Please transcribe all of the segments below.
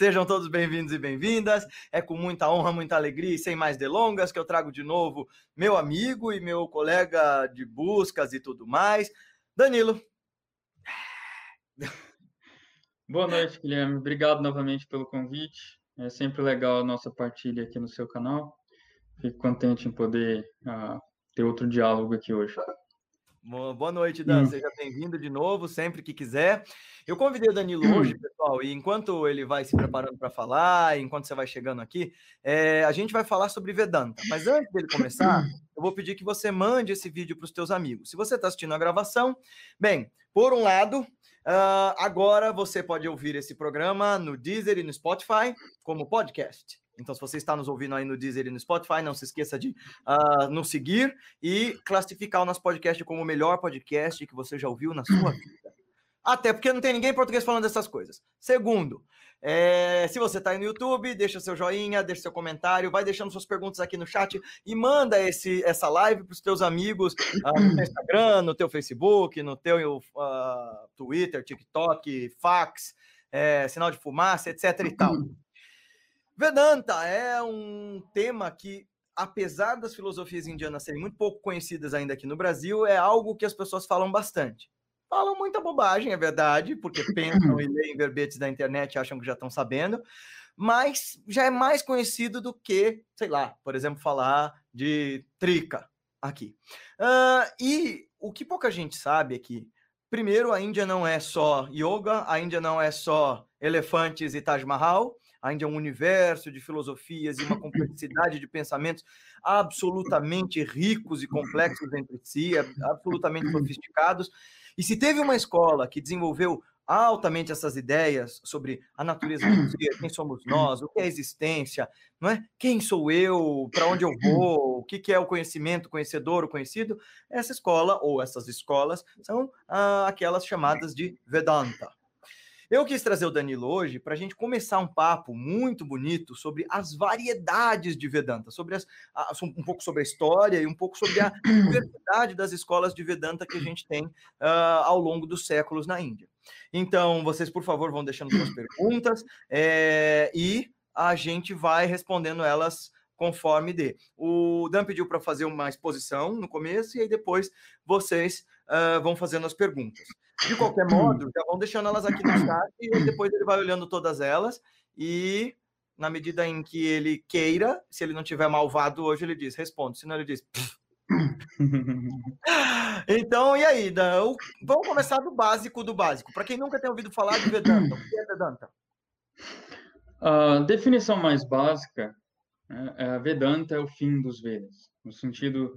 Sejam todos bem-vindos e bem-vindas. É com muita honra, muita alegria e sem mais delongas que eu trago de novo meu amigo e meu colega de buscas e tudo mais, Danilo. Boa noite, Guilherme. Obrigado novamente pelo convite. É sempre legal a nossa partilha aqui no seu canal. Fico contente em poder uh, ter outro diálogo aqui hoje. Boa noite, Dan. Hum. Seja bem-vindo de novo, sempre que quiser. Eu convidei o Danilo hum. hoje, pessoal, e enquanto ele vai se preparando para falar, enquanto você vai chegando aqui, é, a gente vai falar sobre Vedanta. Mas antes dele começar, eu vou pedir que você mande esse vídeo para os teus amigos. Se você está assistindo a gravação, bem, por um lado, uh, agora você pode ouvir esse programa no Deezer e no Spotify como podcast. Então, se você está nos ouvindo aí no Deezer e no Spotify, não se esqueça de uh, nos seguir e classificar o nosso podcast como o melhor podcast que você já ouviu na sua vida. Até porque não tem ninguém em português falando dessas coisas. Segundo, é, se você está aí no YouTube, deixa seu joinha, deixa seu comentário, vai deixando suas perguntas aqui no chat e manda esse, essa live para os teus amigos uh, no Instagram, no teu Facebook, no teu uh, Twitter, TikTok, fax, é, sinal de fumaça, etc e tal. Vedanta é um tema que, apesar das filosofias indianas serem muito pouco conhecidas ainda aqui no Brasil, é algo que as pessoas falam bastante. Falam muita bobagem, é verdade, porque pensam e leem verbetes da internet e acham que já estão sabendo, mas já é mais conhecido do que, sei lá, por exemplo, falar de trica aqui. Uh, e o que pouca gente sabe é que, primeiro, a Índia não é só yoga, a Índia não é só elefantes e Taj Mahal, ainda é um universo de filosofias e uma complexidade de pensamentos absolutamente ricos e complexos entre si, absolutamente sofisticados. E se teve uma escola que desenvolveu altamente essas ideias sobre a natureza do ser, quem somos nós, o que é existência, não é? Quem sou eu, para onde eu vou, o que, que é o conhecimento, o conhecedor, o conhecido? Essa escola ou essas escolas são ah, aquelas chamadas de Vedanta. Eu quis trazer o Danilo hoje para a gente começar um papo muito bonito sobre as variedades de Vedanta, sobre as, um pouco sobre a história e um pouco sobre a diversidade das escolas de Vedanta que a gente tem uh, ao longo dos séculos na Índia. Então, vocês, por favor, vão deixando suas perguntas é, e a gente vai respondendo elas conforme dê. O Dan pediu para fazer uma exposição no começo e aí depois vocês uh, vão fazendo as perguntas. De qualquer modo, já vão deixando elas aqui no chat e depois ele vai olhando todas elas e na medida em que ele queira, se ele não tiver malvado hoje, ele diz, responde, senão ele diz. então, e aí, Dan? Vamos começar do básico do básico. Para quem nunca tem ouvido falar de Vedanta, o que é Vedanta? A definição mais básica, né, é, Vedanta é o fim dos Vedas, no sentido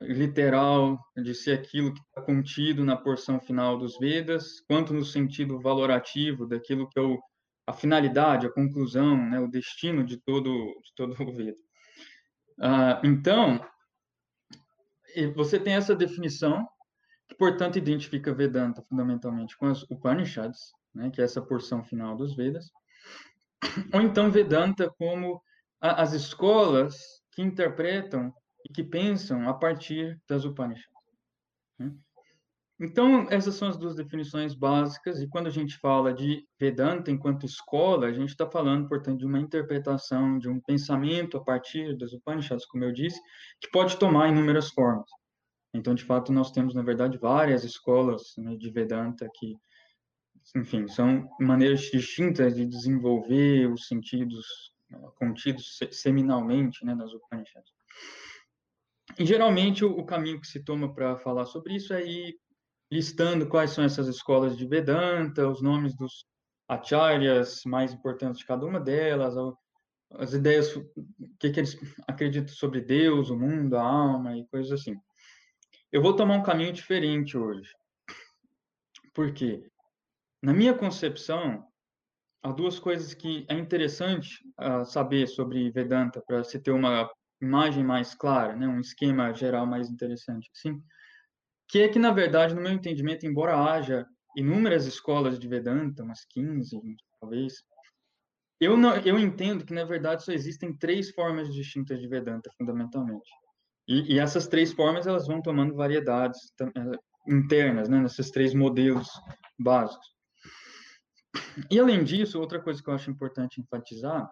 literal de ser aquilo que está contido na porção final dos Vedas, quanto no sentido valorativo daquilo que é o, a finalidade, a conclusão, né, o destino de todo, de todo o Veda. Ah, então, você tem essa definição, que, portanto, identifica Vedanta fundamentalmente com as Upanishads, né, que é essa porção final dos Vedas, ou então Vedanta como a, as escolas que interpretam e que pensam a partir das Upanishads. Né? Então, essas são as duas definições básicas, e quando a gente fala de Vedanta enquanto escola, a gente está falando, portanto, de uma interpretação, de um pensamento a partir das Upanishads, como eu disse, que pode tomar inúmeras formas. Então, de fato, nós temos, na verdade, várias escolas né, de Vedanta que, enfim, são maneiras distintas de desenvolver os sentidos contidos seminalmente né, nas Upanishads. E geralmente o, caminho que se toma para falar sobre isso é ir listando quais são essas escolas de Vedanta, os nomes dos acharyas mais importantes de cada uma delas, as ideias, o que, que eles acreditam sobre Deus, o mundo, a alma e coisas assim. Eu vou tomar um caminho diferente hoje. Por quê? Na minha concepção, há duas coisas que é interessante uh, saber sobre Vedanta para se ter uma imagem mais clara, né, um esquema geral mais interessante, assim, que é que, na verdade, no meu entendimento, embora haja inúmeras escolas de Vedanta, umas 15, talvez, eu, não, eu entendo que, na verdade, só existem três formas distintas de Vedanta, fundamentalmente. E, e essas três formas, elas vão tomando variedades eh, internas, né, nesses três modelos básicos. E além disso, outra coisa que eu acho importante enfatizar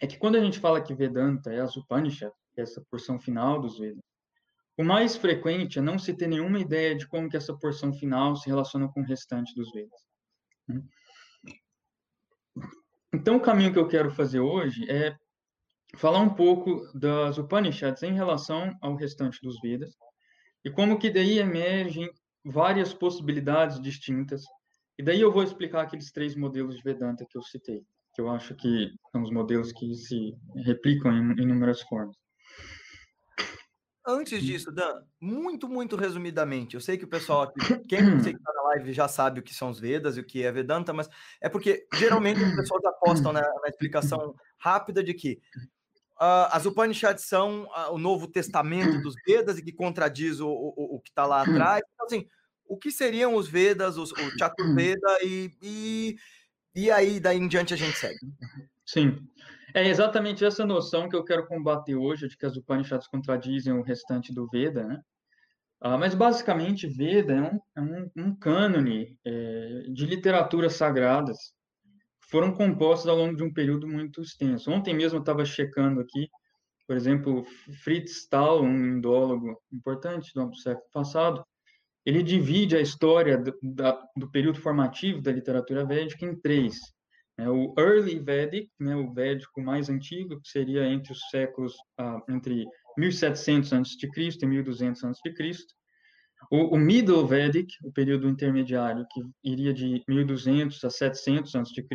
é que quando a gente fala que Vedanta é as Upanishads, é essa porção final dos Vedas, o mais frequente é não se ter nenhuma ideia de como que essa porção final se relaciona com o restante dos Vedas. Né? Então, o caminho que eu quero fazer hoje é falar um pouco das Upanishads em relação ao restante dos Vedas e como que daí emergem várias possibilidades distintas. E daí eu vou explicar aqueles três modelos de Vedanta que eu citei, que eu acho que são os modelos que se replicam em inúmeras formas. Antes disso, Dan, muito, muito resumidamente, eu sei que o pessoal aqui, quem está na live já sabe o que são os Vedas e o que é Vedanta, mas é porque geralmente as pessoas apostam na, na explicação rápida de que uh, as Upanishads são uh, o Novo Testamento dos Vedas e que contradiz o, o, o que está lá atrás. Então, assim, o que seriam os Vedas, os, o Chaturveda e, e, e aí daí em diante a gente segue? Sim. É exatamente essa noção que eu quero combater hoje, de que as Upanishads contradizem o restante do Veda, né? Ah, mas, basicamente, Veda é um, é um, um cânone é, de literaturas sagradas que foram compostas ao longo de um período muito extenso. Ontem mesmo eu estava checando aqui, por exemplo, Fritz Stahl, um indólogo importante do século passado, ele divide a história do, da, do período formativo da literatura védica em três. É o Early Vedic, né, o védico mais antigo, que seria entre os séculos ah, entre 1700 a.C. e 1200 a.C. O, o Middle Vedic, o período intermediário, que iria de 1200 a 700 a.C.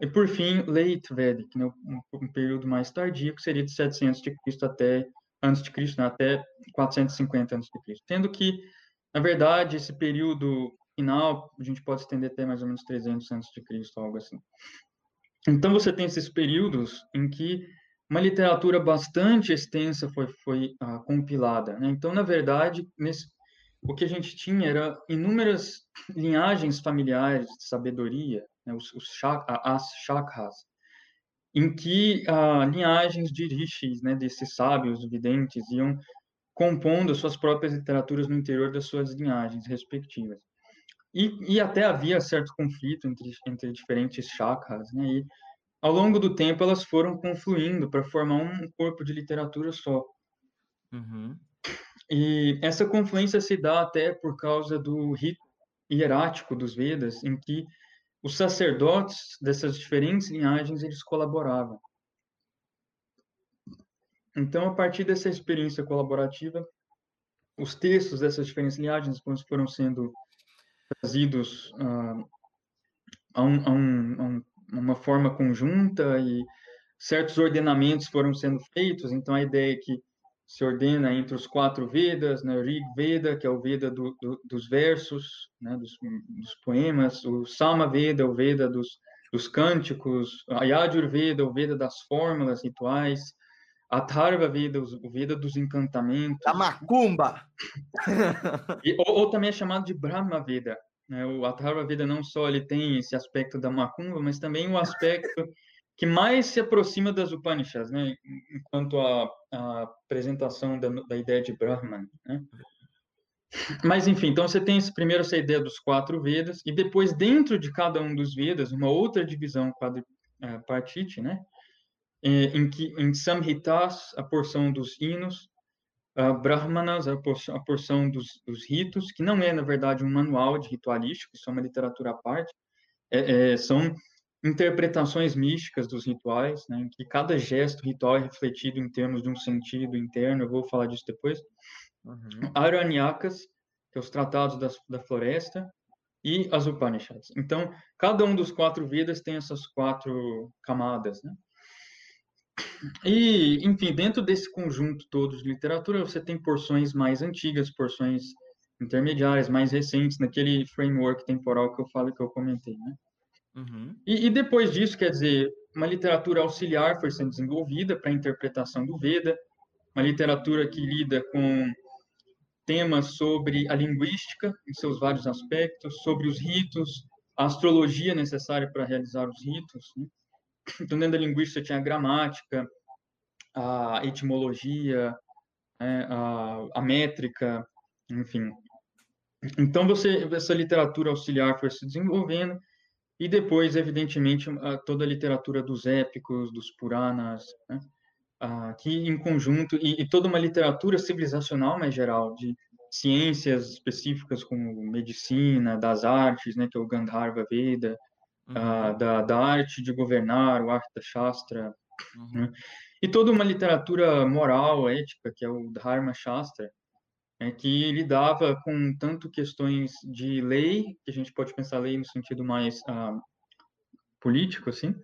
E, por fim, Late Vedic, né, um, um, período mais tardio, que seria de 700 a.C. até antes de Cristo, né, até 450 a.C. Tendo que, na verdade, esse período final, a gente pode estender até mais ou menos 300 antes de Cristo, algo assim. Então você tem esses períodos em que uma literatura bastante extensa foi foi ah, compilada, né? Então, na verdade, nesse o que a gente tinha era inúmeras linhagens familiares de sabedoria, né? os, os as chakras, em que ah, linhagens de rishis, né, desses sábios videntes, iam compondo suas próprias literaturas no interior das suas linhagens respectivas. E, e até havia certo conflito entre, entre diferentes chakras, né? E ao longo do tempo elas foram confluindo para formar um corpo de literatura só. Uhum. E essa confluência se dá até por causa do rito hierático dos Vedas, em que os sacerdotes dessas diferentes linhagens eles colaboravam. Então, a partir dessa experiência colaborativa, os textos dessas diferentes linhagens foram sendo trazidos uh, a, um, a, um, a um, uma forma conjunta e certos ordenamentos foram sendo feitos. Então, a ideia é que se ordena entre os quatro Vedas, né, Rig Veda, que é o Veda do, do, dos versos, né, dos, dos, poemas, o Sama Veda, o Veda dos, dos cânticos, a Yajur Veda, o Veda das fórmulas rituais, Atharva Veda, o Veda dos encantamentos. A macumba! e, ou, ou, também é chamado de Brahma Veda. Né? O Atharva Veda não só ele tem esse aspecto da macumba, mas também o aspecto que mais se aproxima das Upanishads, né? enquanto a, a apresentação da, da, ideia de Brahman. Né? Mas, enfim, então você tem esse, primeiro essa ideia dos quatro Vedas, e depois, dentro de cada um dos Vedas, uma outra divisão quadripartite, né? Em que em Samhitas, a porção dos hinos, uh, Brahmanas, a porção, a porção dos, dos, ritos, que não é, na verdade, um manual de ritualístico, isso é uma literatura à parte, é, é, são interpretações místicas dos rituais, né, em que cada gesto ritual é refletido em termos de um sentido interno, eu vou falar disso depois. Uhum. Aranyakas, que é os tratados das, da floresta, e as Upanishads. Então, cada um dos quatro Vedas tem essas quatro camadas, né? E, enfim, dentro desse conjunto todo de literatura, você tem porções mais antigas, porções intermediárias, mais recentes, naquele framework temporal que eu falo que eu comentei, né? Uhum. E, e, depois disso, quer dizer, uma literatura auxiliar foi sendo desenvolvida para a interpretação do Veda, uma literatura que lida com temas sobre a linguística, em seus vários aspectos, sobre os ritos, a astrologia necessária para realizar os ritos, né? Então, dentro da linguística tinha a gramática, a etimologia, né, a, a métrica, enfim. Então, você, essa literatura auxiliar foi se desenvolvendo, e depois, evidentemente, toda a literatura dos épicos, dos Puranas, né? que em conjunto, e, e, toda uma literatura civilizacional mais geral, de ciências específicas como medicina, das artes, né, que é o Gandharva Veda, uhum. da, da arte de governar, o Artha Shastra, uhum. né? e toda uma literatura moral, ética, que é o Dharma Shastra, né, que lidava com tanto questões de lei, que a gente pode pensar lei no sentido mais ah, político, assim,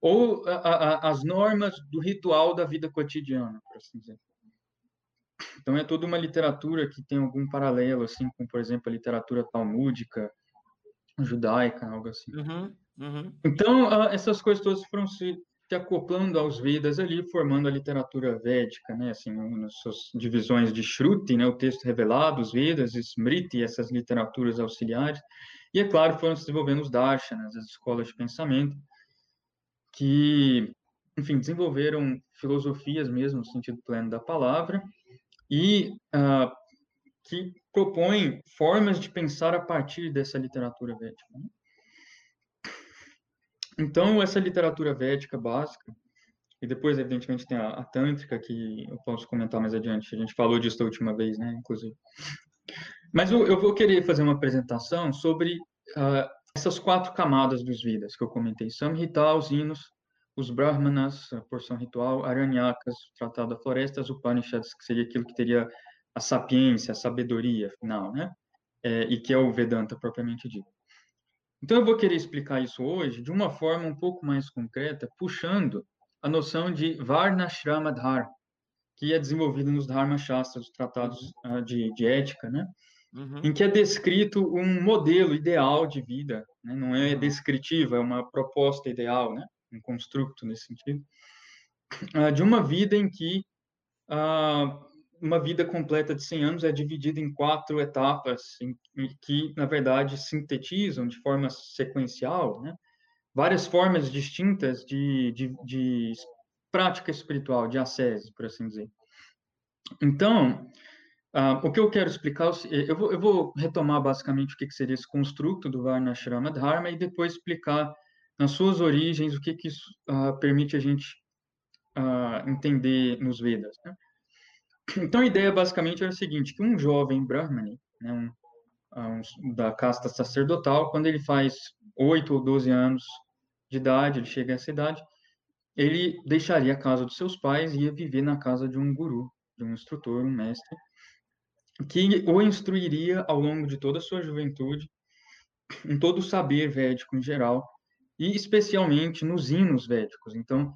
ou a, a, as normas do ritual da vida cotidiana, por assim dizer. Então é toda uma literatura que tem algum paralelo, assim, com, por exemplo, a literatura talmúdica, judaica, algo assim. Uhum, uhum. Então uh, essas coisas todas foram se, se, acoplando aos Vedas ali, formando a literatura védica, né, assim, nas suas divisões de Shruti, né, o texto revelado, os Vedas, Smriti, essas literaturas auxiliares, e é claro, foram se desenvolvendo os darshanas, as escolas de pensamento, que, enfim, desenvolveram filosofias mesmo no sentido pleno da palavra e uh, que propõem formas de pensar a partir dessa literatura védica. Né? Então, essa literatura védica básica, e depois, evidentemente, tem a, a Tântrica, que eu posso comentar mais adiante, a gente falou disso da última vez, né, inclusive. Mas eu, eu vou querer fazer uma apresentação sobre uh, essas quatro camadas dos Vidas que eu comentei, Samhita, os hinos, os Brahmanas, a porção ritual, Aranyakas, o Tratado da Floresta, as Upanishads, que seria aquilo que teria a sapiência, a sabedoria final, né? É, e que é o Vedanta propriamente dito. Então eu vou querer explicar isso hoje de uma forma um pouco mais concreta, puxando a noção de Varnashrama Dharma, que é desenvolvida nos Dharma Shastras, os tratados uh, de, de ética, né? uhum. em que é descrito um modelo ideal de vida, né? não é descritiva, é uma proposta ideal, né? um construto nesse sentido, uh, de uma vida em que uh, uma vida completa de 100 anos é dividida em quatro etapas, em, em que, na verdade, sintetizam de forma sequencial né? várias formas distintas de, de, de prática espiritual, de ascese, por assim dizer. Então, Uh, o que eu quero explicar, eu vou, eu vou retomar basicamente o que, que, seria esse construto do Varnashrama Dharma e depois explicar nas suas origens o que, que isso uh, permite a gente uh, entender nos Vedas. Né? Então a ideia basicamente era o seguinte, que um jovem Brahmani, né, um, um, da casta sacerdotal, quando ele faz 8 ou 12 anos de idade, ele chega a essa idade, ele deixaria a casa dos seus pais e ia viver na casa de um guru, de um instrutor, um mestre, que o instruiria ao longo de toda a sua juventude em todo o saber védico em geral e especialmente nos hinos védicos. Então,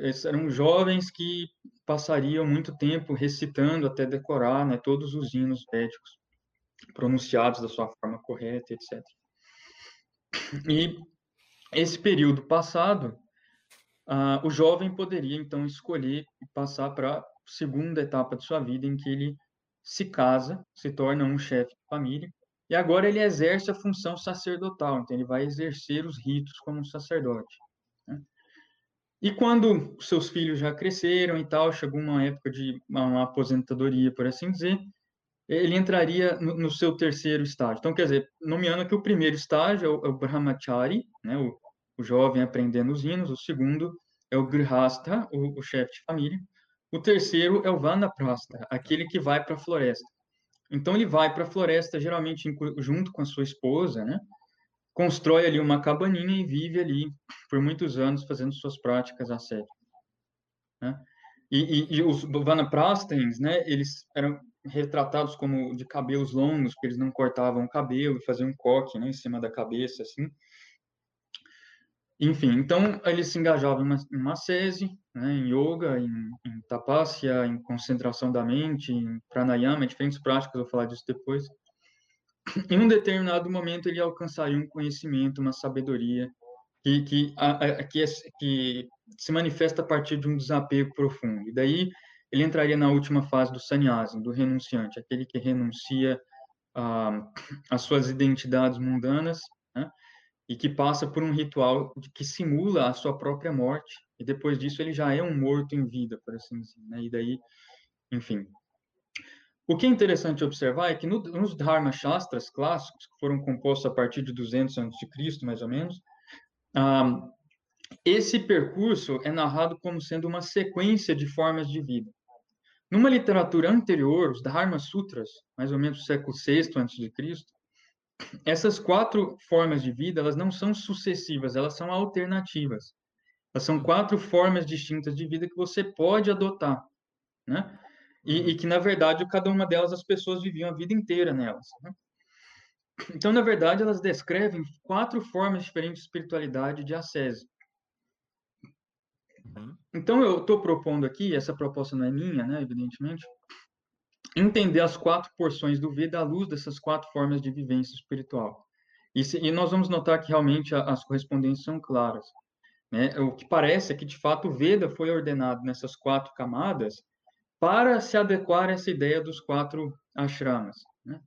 esses eram jovens que passariam muito tempo recitando até decorar né, todos os hinos védicos pronunciados da sua forma correta, etc. E esse período passado, uh, o jovem poderia então escolher e passar para a segunda etapa de sua vida, em que ele se casa, se torna um chefe de família, e agora ele exerce a função sacerdotal, então ele vai exercer os ritos como um sacerdote. Né? E quando seus filhos já cresceram e tal, chegou uma época de uma, aposentadoria, por assim dizer, ele entraria no, no, seu terceiro estágio. Então, quer dizer, nomeando que o primeiro estágio é o, é o brahmachari, né, o, o, jovem aprendendo os hinos, o segundo é o grihastha, o, o chefe de família, o terceiro é o vanaprastha, aquele que vai para a floresta. Então ele vai para a floresta, geralmente junto com a sua esposa, né? Constrói ali uma cabaninha e vive ali por muitos anos fazendo suas práticas ascéticas. Né? E, e, e os vanaprastens, né? Eles eram retratados como de cabelos longos, porque eles não cortavam o cabelo, faziam um coque, né? Em cima da cabeça, assim. Enfim, então eles se engajavam em sese, né, em yoga, em, em tapasya, em concentração da mente, em pranayama, diferentes práticas, vou falar disso depois. Em um determinado momento ele alcançaria um conhecimento, uma sabedoria que, que, a, a, que, é, que se manifesta a partir de um desapego profundo. E daí ele entraria na última fase do sannyasa, do renunciante, aquele que renuncia às suas identidades mundanas, né, e que passa por um ritual que simula a sua própria morte, e depois disso ele já é um morto em vida, por assim dizer, né? E daí, enfim. O que é interessante observar é que no, nos Dharma Shastras clássicos, que foram compostos a partir de 200 a.C., mais ou menos, esse percurso é narrado como sendo uma sequência de formas de vida. Numa literatura anterior, os Dharma Sutras, mais ou menos do século VI a.C., essas quatro formas de vida, elas não são sucessivas, elas são alternativas. Elas são quatro formas distintas de vida que você pode adotar, né? E, e que, na verdade, cada uma delas, as pessoas viviam a vida inteira nelas. Né? Então, na verdade, elas descrevem quatro formas diferentes de espiritualidade de ascese. Uhum. Então, eu estou propondo aqui, essa proposta não é minha, né, evidentemente, entender as quatro porções do Veda à luz dessas quatro formas de vivência espiritual. E, se, e nós vamos notar que realmente as correspondências são claras. Né? O que parece é que, de fato, o Veda foi ordenado nessas quatro camadas para se adequar a essa ideia dos quatro ashramas. Né?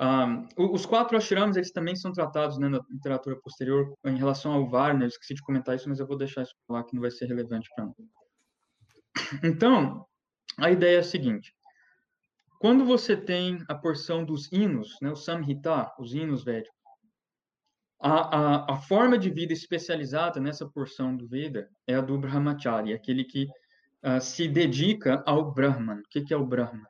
Um, os quatro ashramas, eles também são tratados né, na literatura posterior em relação ao Varna, eu esqueci de comentar isso, mas eu vou deixar isso lá que não vai ser relevante para mim. Então, a ideia é a seguinte, quando você tem a porção dos hinos, né, o Samhita, os hinos védicos, a, a, a, forma de vida especializada nessa porção do Veda é a do Brahmachari, aquele que uh, se dedica ao Brahman. O que, que é o Brahman?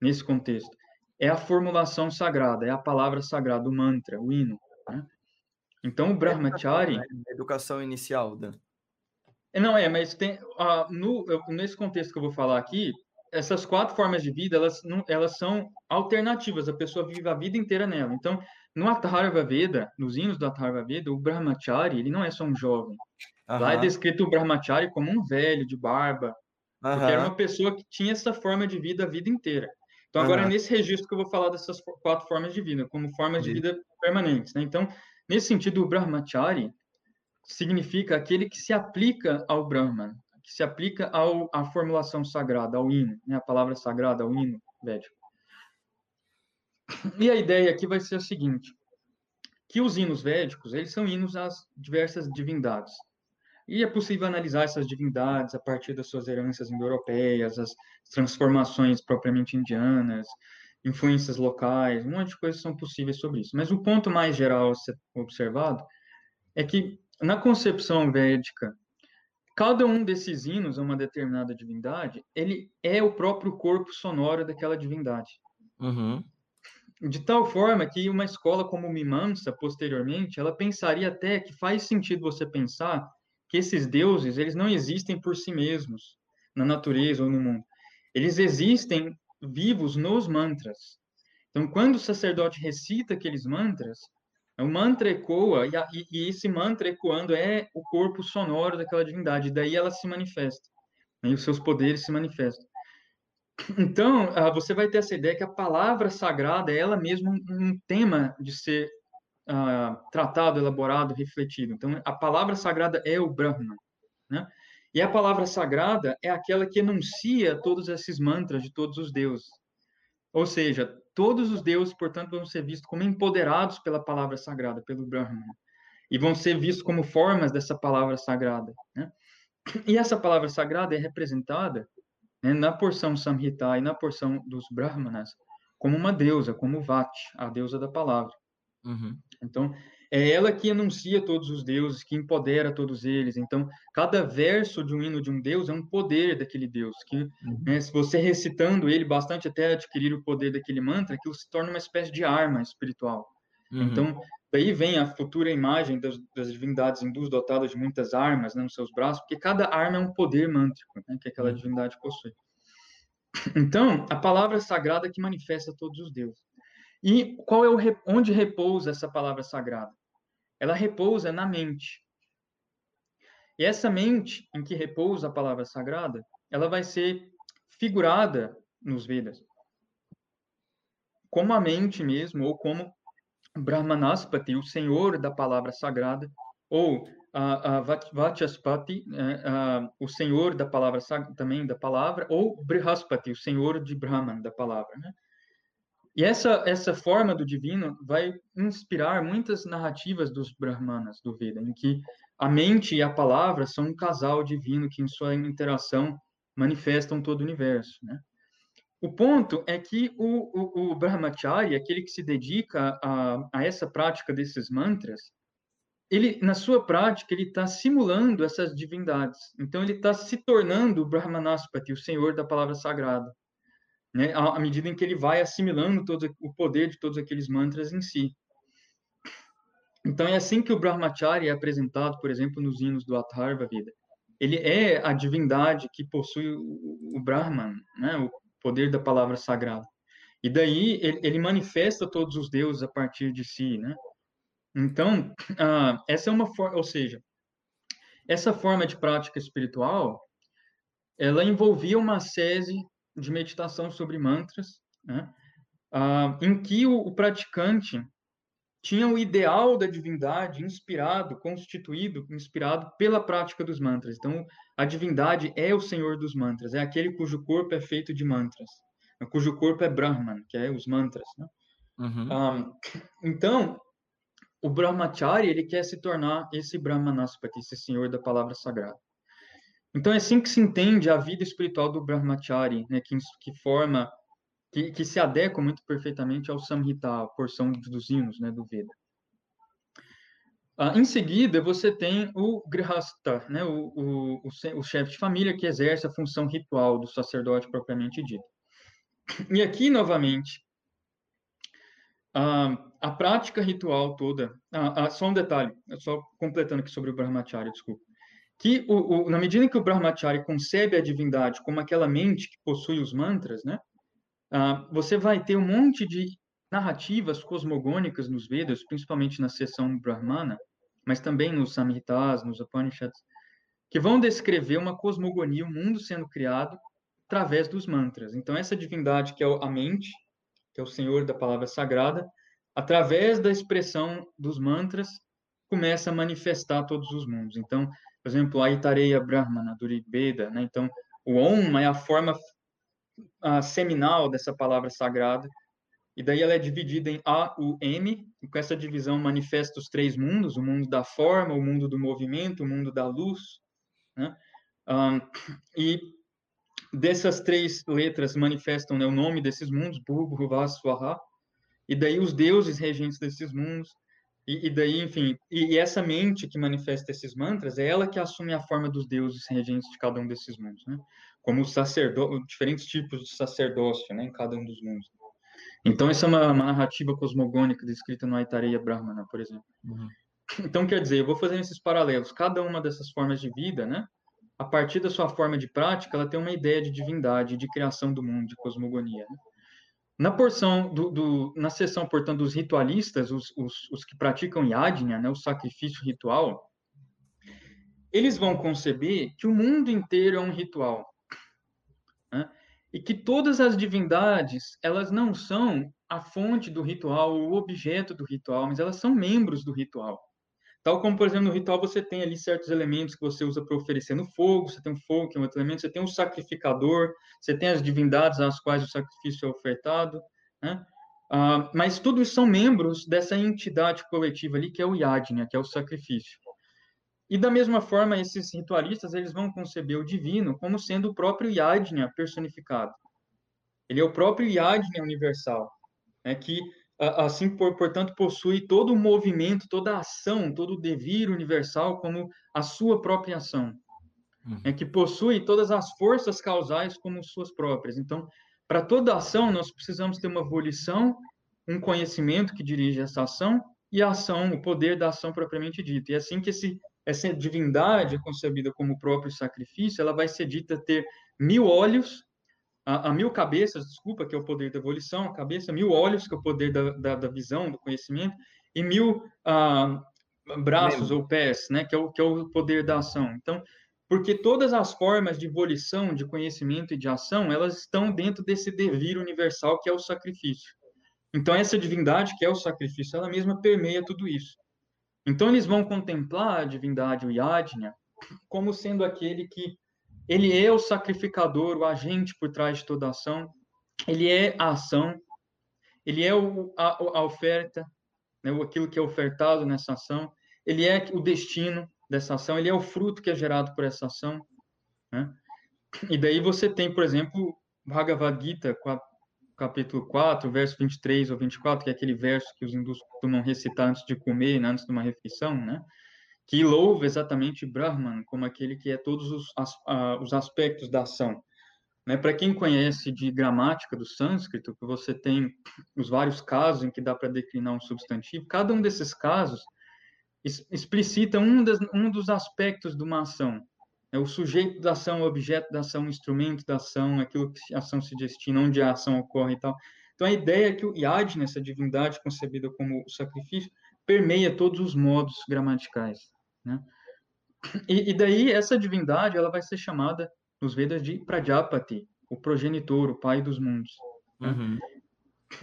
Nesse contexto é a formulação sagrada, é a palavra sagrada, o mantra, o hino. Né? Então, o Brahmachari. É educação inicial, Dan. É, não é, mas tem uh, no, nesse contexto que eu vou falar aqui, essas quatro formas de vida elas, não, elas são alternativas. A pessoa vive a vida inteira nela. Então, no Atharva Veda, nos hinos do Atharva Veda, o Brahmachari ele não é só um jovem. Uhum. Lá é descrito o Brahmachari como um velho de barba, uhum. porque era uma pessoa que tinha essa forma de vida a vida inteira. Então, agora uhum. é nesse registro que eu vou falar dessas quatro formas de vida, como formas de vida permanentes. Né? Então, nesse sentido, o Brahmachari significa aquele que se aplica ao Brahman, que se aplica ao, à formulação sagrada, ao hino, né? a palavra sagrada, ao hino védico. E a ideia aqui vai ser a seguinte, que os hinos védicos, eles são hinos às diversas divindades. E é possível analisar essas divindades a partir das suas heranças indo-europeias, as transformações propriamente indianas, influências locais, um monte de coisas são possíveis sobre isso. Mas o ponto mais geral a ser observado é que, na concepção védica, cada um desses hinos a uma determinada divindade, ele é o próprio corpo sonoro daquela divindade. Uhum. De tal forma que uma escola como Mimamsa, posteriormente, ela pensaria até que faz sentido você pensar que esses deuses, eles não existem por si mesmos, na natureza ou no mundo. Eles existem vivos nos mantras. Então, quando o sacerdote recita aqueles mantras, o mantra ecoa, e, a, e, esse mantra ecoando é o corpo sonoro daquela divindade, daí ela se manifesta, né, e os seus poderes se manifestam. Então, ah, você vai ter essa ideia que a palavra sagrada é ela mesma um tema de ser uh, tratado, elaborado, refletido. Então, a palavra sagrada é o Brahman, né? E a palavra sagrada é aquela que enuncia todos esses mantras de todos os deuses. Ou seja, todos os deuses, portanto, vão ser vistos como empoderados pela palavra sagrada, pelo Brahman. E vão ser vistos como formas dessa palavra sagrada. Né? E essa palavra sagrada é representada né, na porção Samhita e na porção dos Brahmanas como uma deusa, como Vati, a deusa da palavra. Uhum. Então, é ela que anuncia todos os deuses, que empodera todos eles. Então, cada verso de um hino de um deus é um poder daquele deus. Que, uhum. né, se você recitando ele bastante até adquirir o poder daquele mantra, aquilo se torna uma espécie de arma espiritual. Uhum. Então, daí vem a futura imagem das, das, divindades hindus dotadas de muitas armas né, nos seus braços, porque cada arma é um poder mântrico né, que aquela uhum. divindade possui. Então, a palavra sagrada que manifesta todos os deuses. E qual é o onde repousa essa palavra sagrada? Ela repousa na mente. E essa mente em que repousa a palavra sagrada, ela vai ser figurada nos Vedas como a mente mesmo, ou como Brahmanaspati, o senhor da palavra sagrada, ou a, a Vachaspati, é, o senhor da palavra também da palavra, ou Brihaspati, o senhor de Brahman, da palavra. Né? E essa, essa forma do divino vai inspirar muitas narrativas dos Brahmanas do Veda, em que a mente e a palavra são um casal divino que, em sua interação, manifestam todo o universo. Né? O ponto é que o, o, o aquele que se dedica a, a essa prática desses mantras, ele, na sua prática, ele está simulando essas divindades. Então, ele está se tornando o Brahmanaspati, o senhor da palavra sagrada, né? à medida em que ele vai assimilando todo o poder de todos aqueles mantras em si. Então, é assim que o Brahmachari é apresentado, por exemplo, nos hinos do Atharva Vida. Ele é a divindade que possui o, o Brahman, né? o poder da palavra sagrada. E daí ele, ele manifesta todos os deuses a partir de si, né? Então, ah, essa é uma forma, ou seja, essa forma de prática espiritual, ela envolvia uma sese de meditação sobre mantras, né? ah, em que o, o praticante tinha o ideal da divindade inspirado, constituído, inspirado pela prática dos mantras. Então, a divindade é o senhor dos mantras, é aquele cujo corpo é feito de mantras cujo corpo é Brahman, que é os mantras. Né? Uhum. Um, então, o Brahmachari ele quer se tornar esse Brahmanaspati, esse senhor da palavra sagrada. Então é assim que se entende a vida espiritual do Brahmachari, né, que, que forma, que, que se adequa muito perfeitamente ao Samhita, a porção dos hinos né, do Veda. Ah, em seguida, você tem o Grihasta, né, o, o, o, o chefe de família que exerce a função ritual do sacerdote propriamente dito. E aqui, novamente, a, a prática ritual toda. A, a, só um detalhe, só completando aqui sobre o Brahmacharya, desculpa. Que, o, o, na medida em que o Brahmacharya concebe a divindade como aquela mente que possui os mantras, né? você vai ter um monte de narrativas cosmogônicas nos Vedas, principalmente na seção Brahmana, mas também nos Samhitas, nos Upanishads, que vão descrever uma cosmogonia, o um mundo sendo criado através dos mantras. Então, essa divindade que é a mente, que é o Senhor da palavra sagrada, através da expressão dos mantras, começa a manifestar todos os mundos. Então, por exemplo, a Itareya Brahmana, do Rigveda, né? Então, o Om é a forma a seminal dessa palavra sagrada, e daí ela é dividida em A, U, M, e com essa divisão manifesta os três mundos, o mundo da forma, o mundo do movimento, o mundo da luz, né? Um, e dessas três letras manifestam né, o nome desses mundos, Bhurva, Swaha, e daí os deuses regentes desses mundos, e, e daí, enfim, e, e, essa mente que manifesta esses mantras é ela que assume a forma dos deuses regentes de cada um desses mundos, né? Como sacerdó diferentes tipos de sacerdócio, né, em cada um dos mundos. Então, essa é uma, uma narrativa cosmogônica descrita no Aitareya Brahmana, por exemplo. Uhum. Então, quer dizer, eu vou fazendo esses paralelos. Cada uma dessas formas de vida, né, a partir da sua forma de prática, ela tem uma ideia de divindade, de criação do mundo, de cosmogonia. Né? Na porção do, do, na seção, portanto, dos ritualistas, os, os, os que praticam yajna, né, o sacrifício ritual, eles vão conceber que o mundo inteiro é um ritual. Né? E que todas as divindades, elas não são a fonte do ritual, o objeto do ritual, mas elas são membros do ritual. Tal como, por exemplo, no ritual você tem ali certos elementos que você usa para oferecer no fogo, você tem o fogo, que é um outro elemento, você tem o sacrificador, você tem as divindades às quais o sacrifício é ofertado, né? Ah, mas tudo isso são membros dessa entidade coletiva ali, que é o yajna, que é o sacrifício. E da mesma forma, esses ritualistas, eles vão conceber o divino como sendo o próprio yajna personificado. Ele é o próprio yajna universal, né, que assim, por, portanto, possui todo o movimento, toda a ação, todo o devir universal como a sua própria ação. Uhum. É que possui todas as forças causais como suas próprias. Então, para toda ação, nós precisamos ter uma volição, um conhecimento que dirige essa ação e a ação, o poder da ação propriamente dita. E é assim que esse, essa divindade concebida como o próprio sacrifício, ela vai ser dita ter mil olhos a, a, mil cabeças, desculpa, que é o poder da evolução, a cabeça, mil olhos, que é o poder da, da, da visão, do conhecimento, e mil ah, braços ou pés, né, que é, o, que é o poder da ação. Então, porque todas as formas de volição, de conhecimento e de ação, elas estão dentro desse devir universal que é o sacrifício. Então, essa divindade, que é o sacrifício, ela mesma permeia tudo isso. Então, eles vão contemplar a divindade, o Yajna, como sendo aquele que ele é o sacrificador, o agente por trás de toda ação. Ele é a ação. Ele é o, a, a oferta, né, aquilo que é ofertado nessa ação. Ele é o destino dessa ação. Ele é o fruto que é gerado por essa ação. Né? E daí você tem, por exemplo, Bhagavad Gita, capítulo 4, verso 23 ou 24, que é aquele verso que os hindus costumam recitar antes de comer, né, antes de uma refeição, né? Que louva exatamente Brahman como aquele que é todos os, as, uh, os aspectos da ação. Né? Para quem conhece de gramática do sânscrito, que você tem os vários casos em que dá para declinar um substantivo, cada um desses casos explicita um, das, um dos aspectos de uma ação. É o sujeito da ação, o objeto da ação, o instrumento da ação, aquilo que a ação se destina, onde a ação ocorre e tal. Então, a ideia é que o Yajna, essa divindade concebida como sacrifício, permeia todos os modos gramaticais. Né? E, e, daí, essa divindade ela vai ser chamada nos Vedas de Prajapati, o progenitor, o pai dos mundos. Né? Uhum.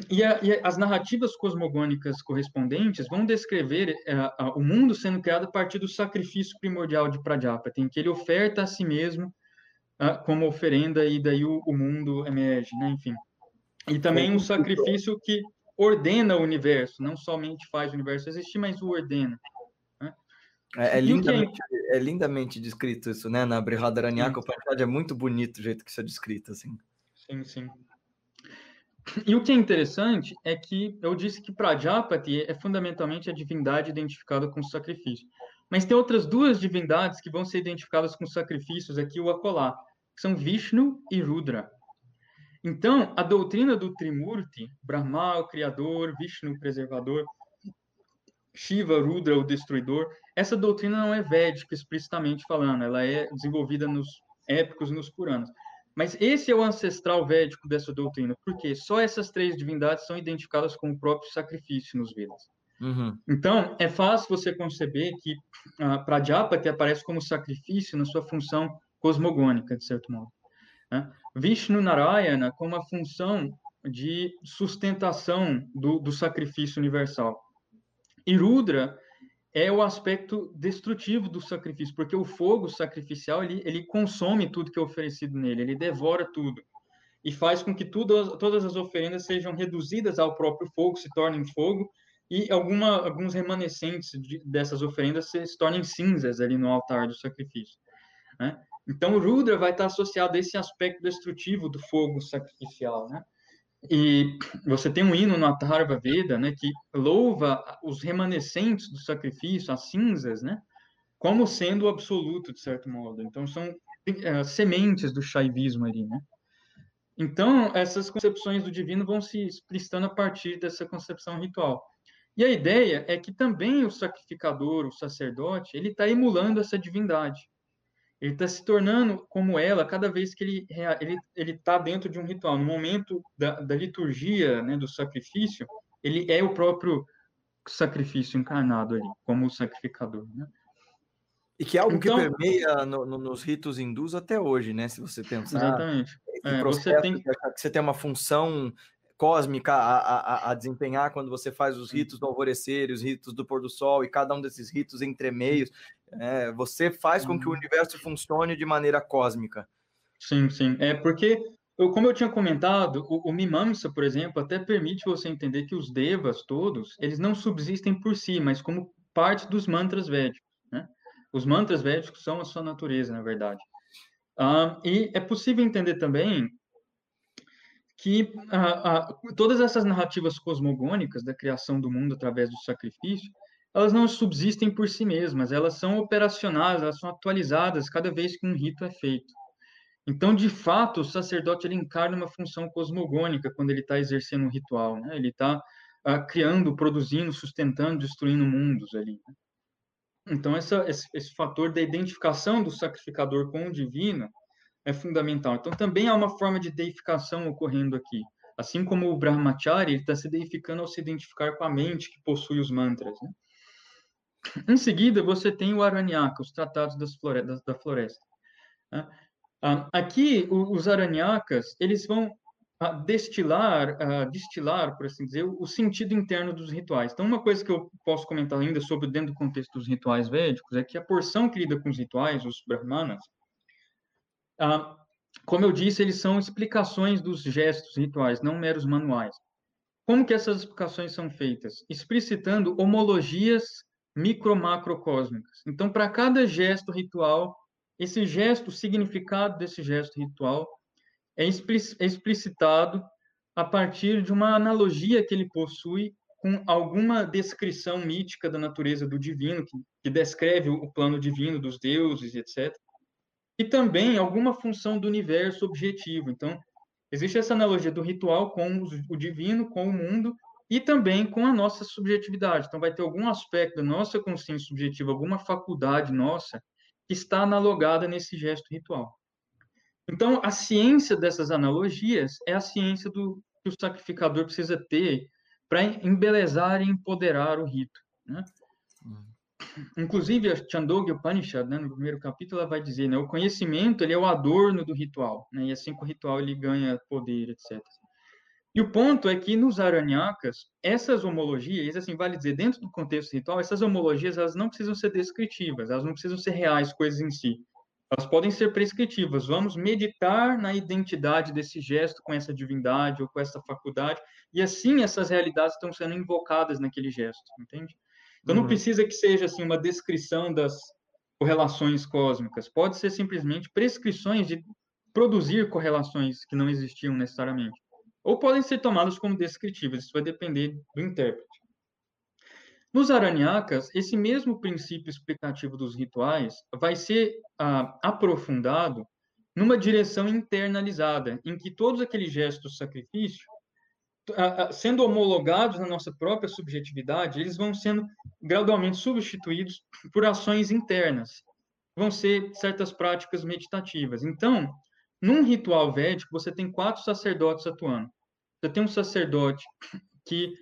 E, a, e, as narrativas cosmogônicas correspondentes vão descrever é, a, o mundo sendo criado a partir do sacrifício primordial de Prajapati, em que ele oferta a si mesmo a, como oferenda e daí o, o, mundo emerge, né? enfim. E também um sacrifício que ordena o universo, não somente faz o universo existir, mas o ordena. É, é, lindamente, é, lindamente, descrito isso, né? Na Brihadaranyaka, o Panchad é muito bonito o jeito que isso é descrito, assim. Sim, sim. E o que é interessante é que eu disse que Prajapati é fundamentalmente a divindade identificada com o sacrifício. Mas tem outras duas divindades que vão ser identificadas com sacrifícios aqui o acolá, que são Vishnu e Rudra. Então, a doutrina do Trimurti, Brahma, o criador, Vishnu, o preservador, Shiva, Rudra, o destruidor, essa doutrina não é védica explicitamente falando, ela é desenvolvida nos épicos e nos Puranas. Mas esse é o ancestral védico dessa doutrina, porque só essas três divindades são identificadas com o próprio sacrifício nos Vedas. Uhum. Então, é fácil você conceber que uh, Prajapati aparece como sacrifício na sua função cosmogônica, de certo modo. Né? Vishnu Narayana como a função de sustentação do, do sacrifício universal. E Rudra é o aspecto destrutivo do sacrifício, porque o fogo sacrificial ele, ele consome tudo que é oferecido nele, ele devora tudo e faz com que tudo, todas as oferendas sejam reduzidas ao próprio fogo, se tornem fogo e alguma, alguns remanescentes de, dessas oferendas se, se, tornem cinzas ali no altar do sacrifício. Né? Então, Rudra vai estar associado a esse aspecto destrutivo do fogo sacrificial, né? E você tem um hino no Atharva Veda, né, que louva os remanescentes do sacrifício, as cinzas, né, como sendo o absoluto, de certo modo. Então, são é, sementes do shaivismo ali, né. Então, essas concepções do divino vão se explicitando a partir dessa concepção ritual. E a ideia é que também o sacrificador, o sacerdote, ele está emulando essa divindade. Ele está se tornando como ela cada vez que ele ele ele está dentro de um ritual. No momento da, da liturgia, né, do sacrifício, ele é o próprio sacrifício encarnado ali, como o sacrificador, né? E que é algo então, que permeia no, no, nos ritos hindus até hoje, né? Se você pensar. Exatamente. É, você tem você tem uma função cósmica a, a, a, desempenhar quando você faz os ritos do alvorecer, os ritos do pôr do sol e cada um desses ritos entre meios. É, você faz com que o uhum. universo funcione de maneira cósmica. Sim, sim. É porque, eu, como eu tinha comentado, o, o Mimamsa, por exemplo, até permite você entender que os devas todos, eles não subsistem por si, mas como parte dos mantras védicos. Né? Os mantras védicos são a sua natureza, na verdade. Ah, e é possível entender também que todas essas narrativas cosmogônicas da criação do mundo através do sacrifício, elas não subsistem por si mesmas, elas são operacionais, elas são atualizadas cada vez que um rito é feito. Então, de fato, o sacerdote ele encarna uma função cosmogônica quando ele está exercendo um ritual, né? Ele está ah, criando, produzindo, sustentando, destruindo mundos ali. Né? Então, essa, esse, esse fator da identificação do sacrificador com o divino é fundamental. Então, também há uma forma de deificação ocorrendo aqui. Assim como o Brahmachari está se deificando ao se identificar com a mente que possui os mantras. Né? Em seguida, você tem o Aranyaka, os tratados das florestas, da floresta. Né? Ah, aqui, os Aranyakas, eles vão ah, destilar, ah, destilar, por assim dizer, o sentido interno dos rituais. Então, uma coisa que eu posso comentar ainda sobre dentro do contexto dos rituais védicos é que a porção que lida com os rituais, os brahmanas, como eu disse, eles são explicações dos gestos rituais, não meros manuais. Como que essas explicações são feitas? Explicitando homologias micro-macrocósmicas. Então, para cada gesto ritual, esse gesto, o significado desse gesto ritual é, é explicitado a partir de uma analogia que ele possui com alguma descrição mítica da natureza do divino, que, que descreve o plano divino dos deuses, etc. E também alguma função do universo objetivo. Então, existe essa analogia do ritual com o divino, com o mundo, e também com a nossa subjetividade. Então, vai ter algum aspecto da nossa consciência subjetiva, alguma faculdade nossa, que está analogada nesse gesto ritual. Então, a ciência dessas analogias é a ciência do que o sacrificador precisa ter para embelezar e empoderar o rito. Né? Inclusive, a Chandogya Upanishad, né, no primeiro capítulo, ela vai dizer, né, o conhecimento ele é o adorno do ritual, né, e assim que o ritual ele ganha poder, etc. E o ponto é que nos aranhakas, essas homologias, assim, vale dizer, dentro do contexto ritual, essas homologias elas não precisam ser descritivas, elas não precisam ser reais, coisas em si. Elas podem ser prescritivas. Vamos meditar na identidade desse gesto com essa divindade ou com essa faculdade, e assim essas realidades estão sendo invocadas naquele gesto, entende? Então não uhum. precisa que seja assim uma descrição das correlações cósmicas. Pode ser simplesmente prescrições de produzir correlações que não existiam necessariamente ou podem ser tomadas como descritivas, isso vai depender do intérprete. Nos Aranyakas, esse mesmo princípio explicativo dos rituais vai ser ah, aprofundado numa direção internalizada, em que todos aqueles gestos de sacrifício, sendo homologados na nossa própria subjetividade, eles vão sendo gradualmente substituídos por ações internas, vão ser certas práticas meditativas. Então, num ritual védico, você tem quatro sacerdotes atuando. Você tem um sacerdote que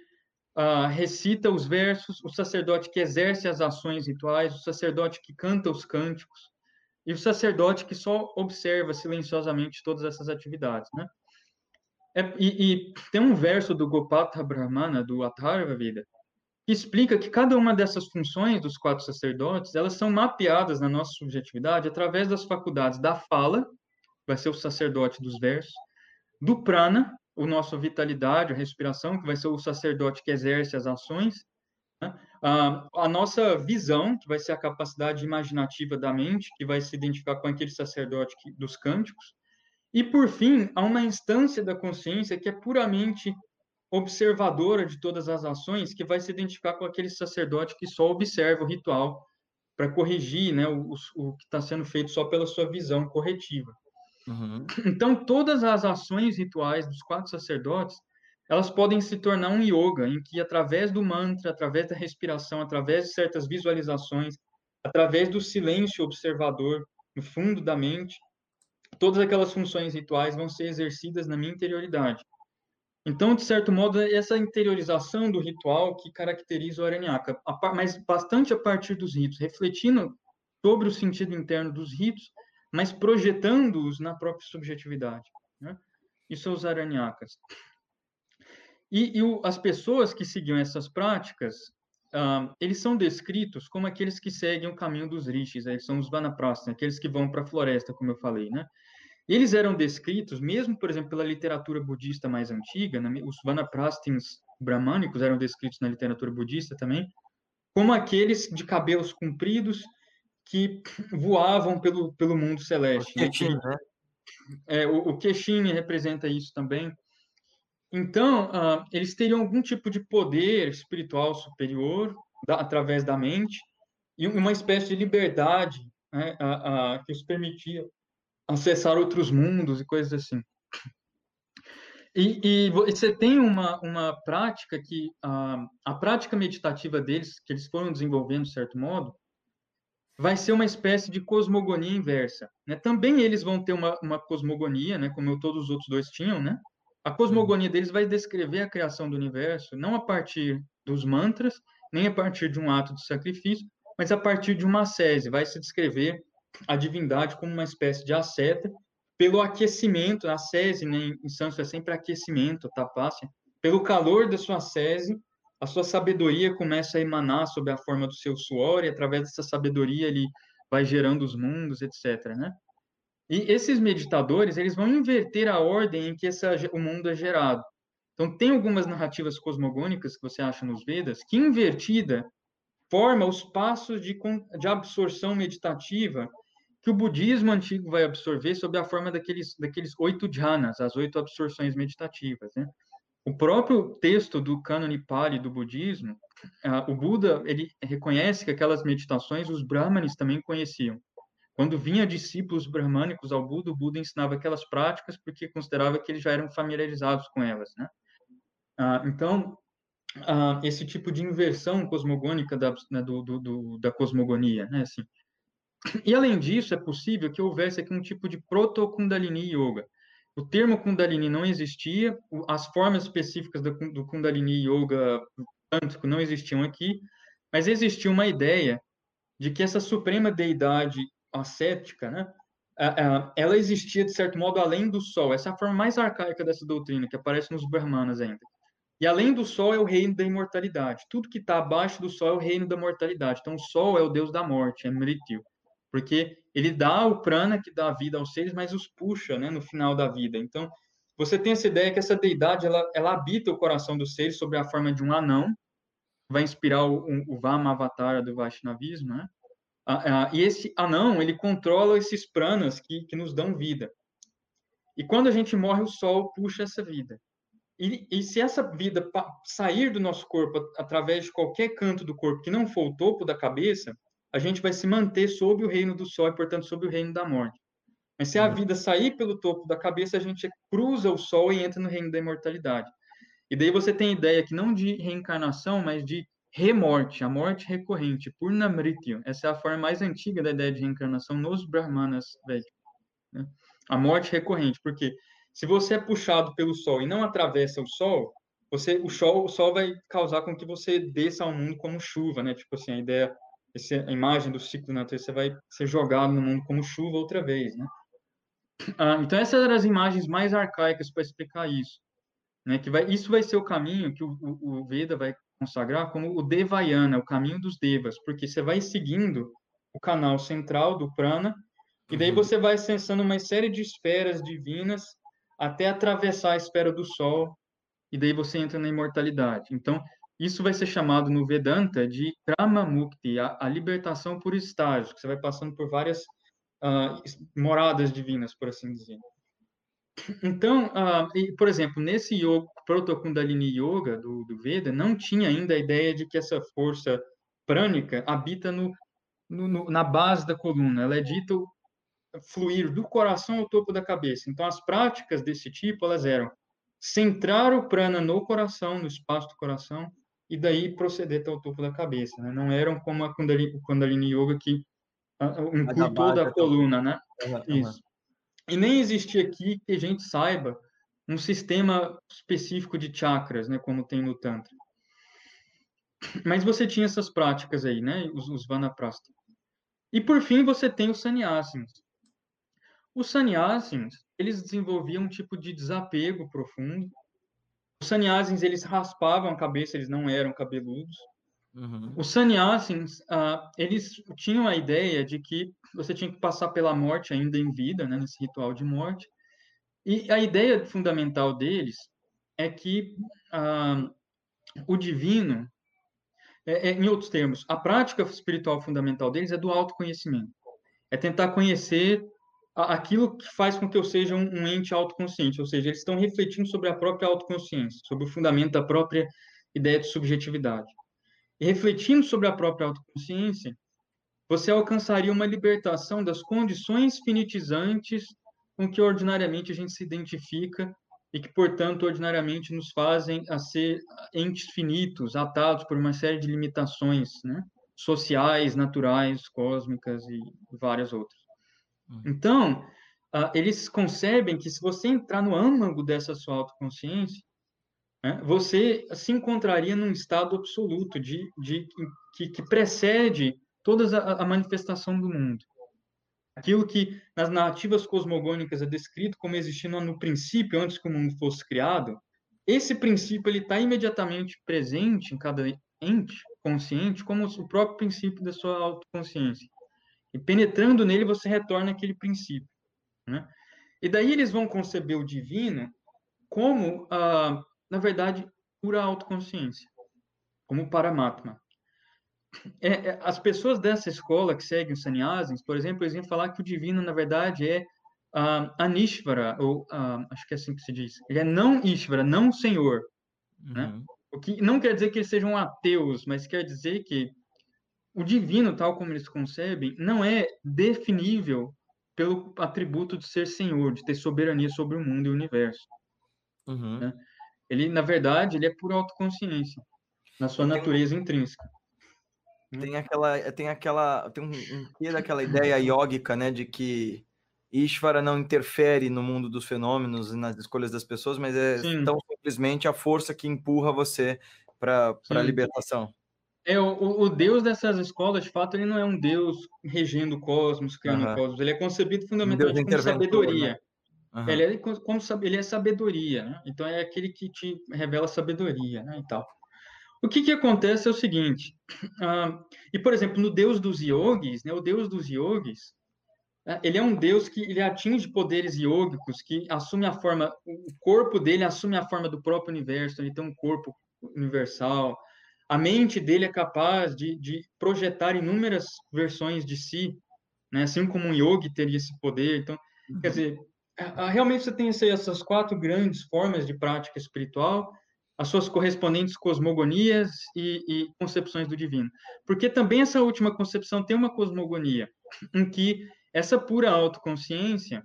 uh, recita os versos, o sacerdote que exerce as ações rituais, o sacerdote que canta os cânticos, e o sacerdote que só observa silenciosamente todas essas atividades, né? É, e, e, tem um verso do Gopatha Brahmana, do Atharva Veda, que explica que cada uma dessas funções dos quatro sacerdotes, elas são mapeadas na nossa subjetividade através das faculdades da fala, vai ser o sacerdote dos versos, do prana, o nosso vitalidade, a respiração, que vai ser o sacerdote que exerce as ações, né? a, a nossa visão, que vai ser a capacidade imaginativa da mente, que vai se identificar com aquele sacerdote que, dos cânticos, e por fim, há uma instância da consciência que é puramente observadora de todas as ações, que vai se identificar com aquele sacerdote que só observa o ritual para corrigir né, o, o que está sendo feito só pela sua visão corretiva. Uhum. Então, todas as ações rituais dos quatro sacerdotes, elas podem se tornar um yoga, em que, através do mantra, através da respiração, através de certas visualizações, através do silêncio observador no fundo da mente, todas aquelas funções rituais vão ser exercidas na minha interioridade. Então, de certo modo, é essa interiorização do ritual que caracteriza o Aranyaka, mas bastante a partir dos ritos, refletindo sobre o sentido interno dos ritos mas projetando-os na própria subjetividade. Né? Isso é os aranhakas. E, e o, as pessoas que seguiam essas práticas, eles são descritos como aqueles que seguem o caminho dos rishis, eles são os vanaprastha, aqueles que vão para a floresta, como eu falei, né? Eles eram descritos, mesmo, por exemplo, pela literatura budista mais antiga, né? os vanaprastins brahmânicos eram descritos na literatura budista também, como aqueles de cabelos compridos, que voavam pelo, pelo mundo celeste. Né? né? É, o, o Queixine representa isso também. Então, uh, eles teriam algum tipo de poder espiritual superior da, através da mente e uma espécie de liberdade né, a, a, que os permitia acessar outros mundos e coisas assim. E, e você tem uma, uma prática que a, a prática meditativa deles, que eles foram desenvolvendo de certo modo, vai ser uma espécie de cosmogonia inversa. Né? Também eles vão ter uma, uma cosmogonia, né? como todos os outros dois tinham, né? A cosmogonia deles vai descrever a criação do universo não a partir dos mantras, nem a partir de um ato de sacrifício, mas a partir de uma ascese. Vai se descrever a divindade como uma espécie de asceta pelo aquecimento, a ascese, né, em sânscrito é sempre aquecimento, tapácia, pelo calor da sua ascese, a sua sabedoria começa a emanar sob a forma do seu suor, e através dessa sabedoria ele vai gerando os mundos, etc. Né? E esses meditadores, eles vão inverter a ordem em que essa, o mundo é gerado. Então, tem algumas narrativas cosmogônicas que você acha nos Vedas, que invertida forma os passos de, de absorção meditativa que o budismo antigo vai absorver sob a forma daqueles, daqueles oito jhanas, as oito absorções meditativas. Né? O próprio texto do cânone Pali do budismo, o Buda ele reconhece que aquelas meditações os brahmanes também conheciam. Quando vinha discípulos brahmânicos ao Buda, o Buda ensinava aquelas práticas porque considerava que eles já eram familiarizados com elas. Né? Uh, então, uh, esse tipo de inversão cosmogônica da, né, do, do, do, da cosmogonia, né? Assim, e além disso, é possível que houvesse aqui um tipo de proto-Kundalini Yoga. O termo Kundalini não existia, as formas específicas do, do Kundalini Yoga quântico não existiam aqui, mas existia uma ideia de que essa suprema deidade ascética, né, ela existia, de certo modo, além do Sol. Essa é a forma mais arcaica dessa doutrina, que aparece nos Brahmanas ainda. E além do Sol é o reino da imortalidade. Tudo que está abaixo do Sol é o reino da mortalidade. Então, o Sol é o deus da morte, é Mrityu porque ele dá o prana que dá vida aos seres, mas os puxa, né, no final da vida. Então, você tem essa ideia que essa deidade ela, ela habita o coração dos seres sob a forma de um anão, vai inspirar o, o Vama Avatara do Vaishnavismo, né? E esse anão, ele controla esses pranas que, que nos dão vida. E quando a gente morre, o sol puxa essa vida. E, e se essa vida sair do nosso corpo através de qualquer canto do corpo que não for o topo da cabeça, a gente vai se manter sob o reino do sol e, portanto, sob o reino da morte. Mas se a uhum. vida sair pelo topo da cabeça, a gente cruza o sol e entra no reino da imortalidade. E daí você tem a ideia que não de reencarnação, mas de remorte, a morte recorrente, purnamritya. Essa é a forma mais antiga da ideia de reencarnação nos brahmanas védicos. Né? A morte recorrente, porque se você é puxado pelo sol e não atravessa o sol, você, o sol, o sol vai causar com que você desça ao mundo como chuva, né? Tipo assim, a ideia essa imagem do ciclo natureza, você vai ser jogado no mundo como chuva outra vez, né? Ah, então essas eram as imagens mais arcaicas para explicar isso, né? Que vai, isso vai ser o caminho que o, o, o Veda vai consagrar como o Devayana, o caminho dos Devas, porque você vai seguindo o canal central do Prana e daí uhum. você vai acessando uma série de esferas divinas até atravessar a esfera do Sol e daí você entra na imortalidade. Então isso vai ser chamado no Vedanta de Krama Mukti, a, a libertação por estágios, que você vai passando por várias uh, moradas divinas, por assim dizer. Então, uh, e, por exemplo, nesse yoga, Proto-Kundalini Yoga do, do, Veda, não tinha ainda a ideia de que essa força prânica habita no, no, no, na base da coluna. Ela é dita fluir do coração ao topo da cabeça. Então, as práticas desse tipo, elas eram centrar o prana no coração, no espaço do coração, e daí proceder até o topo da cabeça, né? Não eram como a Kundalini, o Kundalini Yoga que uh, inclui toda a coluna, né? Isso. E nem existe aqui que a gente saiba um sistema específico de chakras, né? Como tem no Tantra. Mas você tinha essas práticas aí, né? Os, os Vanaprastha. E por fim você tem os Sannyasins. Os Sannyasins, eles desenvolviam um tipo de desapego profundo os sannyasins, eles raspavam a cabeça, eles não eram cabeludos. Uhum. Os sannyasins, uh, eles tinham a ideia de que você tinha que passar pela morte ainda em vida, né, nesse ritual de morte. E a ideia fundamental deles é que uh, o divino, é, é, em outros termos, a prática espiritual fundamental deles é do autoconhecimento. É tentar conhecer aquilo que faz com que eu seja um, um ente autoconsciente, ou seja, eles estão refletindo sobre a própria autoconsciência, sobre o fundamento da própria ideia de subjetividade. E refletindo sobre a própria autoconsciência, você alcançaria uma libertação das condições finitizantes com que ordinariamente a gente se identifica e que, portanto, ordinariamente nos fazem a ser entes finitos, atados por uma série de limitações né? sociais, naturais, cósmicas e várias outras. Uhum. Então, uh, eles concebem que se você entrar no âmago dessa sua autoconsciência, né, você se encontraria num estado absoluto de, de que, que precede toda a, a, manifestação do mundo. Aquilo que nas narrativas cosmogônicas é descrito como existindo no princípio, antes que o mundo fosse criado, esse princípio ele está imediatamente presente em cada ente consciente como o próprio princípio da sua autoconsciência. E penetrando nele, você retorna aquele princípio. Né? E daí eles vão conceber o divino como, ah, na verdade, pura autoconsciência, como Paramatma. é, é, as pessoas dessa escola que seguem os sannyasis, por exemplo, eles vêm falar que o divino, na verdade, é uh, Anishvara, ou uh, acho que é assim que se diz. Ele é não Ishvara, não Senhor. Né? Uhum. Né? O que não quer dizer que eles sejam ateus, mas quer dizer que o divino, tal como eles concebem, não é definível pelo atributo de ser Senhor, de ter soberania sobre o mundo e o universo. Uhum. Né? Ele, na verdade, ele é por autoconsciência, na sua tem, natureza intrínseca. Tem aquela, tem aquela, tem um, um daquela ideia iógica, né, de que Ishvara não interfere no mundo dos fenômenos e nas escolhas das pessoas, mas é Sim. tão simplesmente a força que empurra você para a libertação. É, o, o Deus dessas escolas, de fato, ele não é um Deus regendo o cosmos, criando uhum. o cosmos. Ele é concebido fundamentalmente um como sabedoria. Né? Uhum. Ele, é, como, ele é sabedoria, né? Então é aquele que te revela sabedoria, né? E tal. O que, que acontece é o seguinte, uh, e por exemplo, no Deus dos yogis, né, o Deus dos yogis, uh, ele é um Deus que ele atinge poderes yogicos, que assume a forma, o corpo dele assume a forma do próprio universo, ele tem um corpo universal, a mente dele é capaz de, de projetar inúmeras versões de si, né, assim como um yogi teria esse poder, então, uhum. quer dizer, realmente você tem essas quatro grandes formas de prática espiritual, as suas correspondentes cosmogonias e, e, concepções do divino. Porque também essa última concepção tem uma cosmogonia, em que essa pura autoconsciência,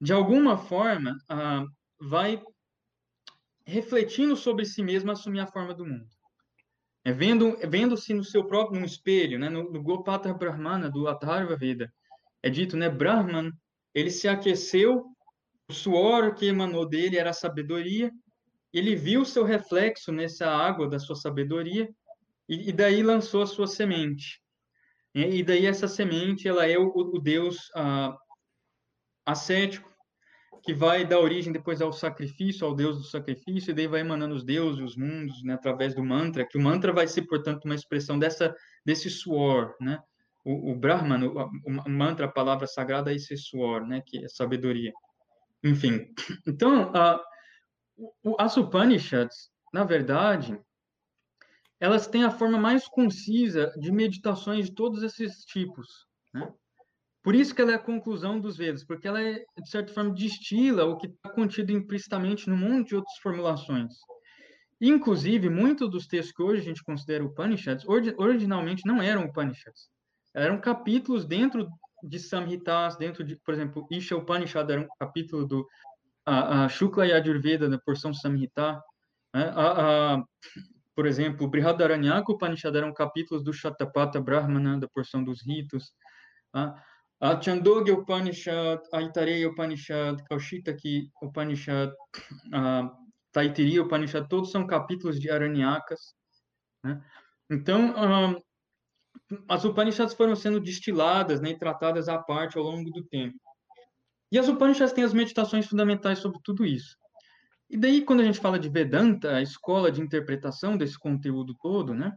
de alguma forma, ah, vai refletindo sobre si mesma assumir a forma do mundo. É vendo, vendo-se no seu próprio no espelho, né? no, no Gopata Brahmana, do Atharva Veda, é dito, né? Brahman, ele se aqueceu, o suor que emanou dele era sabedoria, ele viu seu reflexo nessa água da sua sabedoria e, e daí lançou a sua semente. E, e, daí essa semente, ela é o, o Deus ah, ascético, que vai dar origem depois ao sacrifício, ao Deus do sacrifício, e daí vai emanando os deuses, os mundos, né, através do mantra, que o mantra vai ser, portanto, uma expressão dessa, desse suor, né? O, o Brahman, o, o, mantra, a palavra sagrada é esse suor, né, que é sabedoria. Enfim, então, uh, as Upanishads, na verdade, elas têm a forma mais concisa de meditações de todos esses tipos. Né? Por isso que ela é a conclusão dos Vedas, porque ela, é, de certa forma, destila o que está contido implicitamente num monte de outras formulações. Inclusive, muitos dos textos que hoje a gente considera Upanishads, originalmente não eram Upanishads. Eram capítulos dentro de Samhitas, dentro de, por exemplo, Isha Upanishad era um capítulo do a, a Shukla Yajurveda, da porção Samhita, né? a, a, por exemplo, Brihadaranyaka Upanishad eram capítulos do Shatapata Brahmana, da porção dos ritos, a, a Chandogya Upanishad, a Itareya Upanishad, Kaushitaki Upanishad, a Taitiriya Upanishad, todos são capítulos de Aranyakas, né? Então, as Upanishads foram sendo destiladas né, e tratadas à parte ao longo do tempo. E as Upanishads têm as meditações fundamentais sobre tudo isso. E daí, quando a gente fala de Vedanta, a escola de interpretação desse conteúdo todo, né?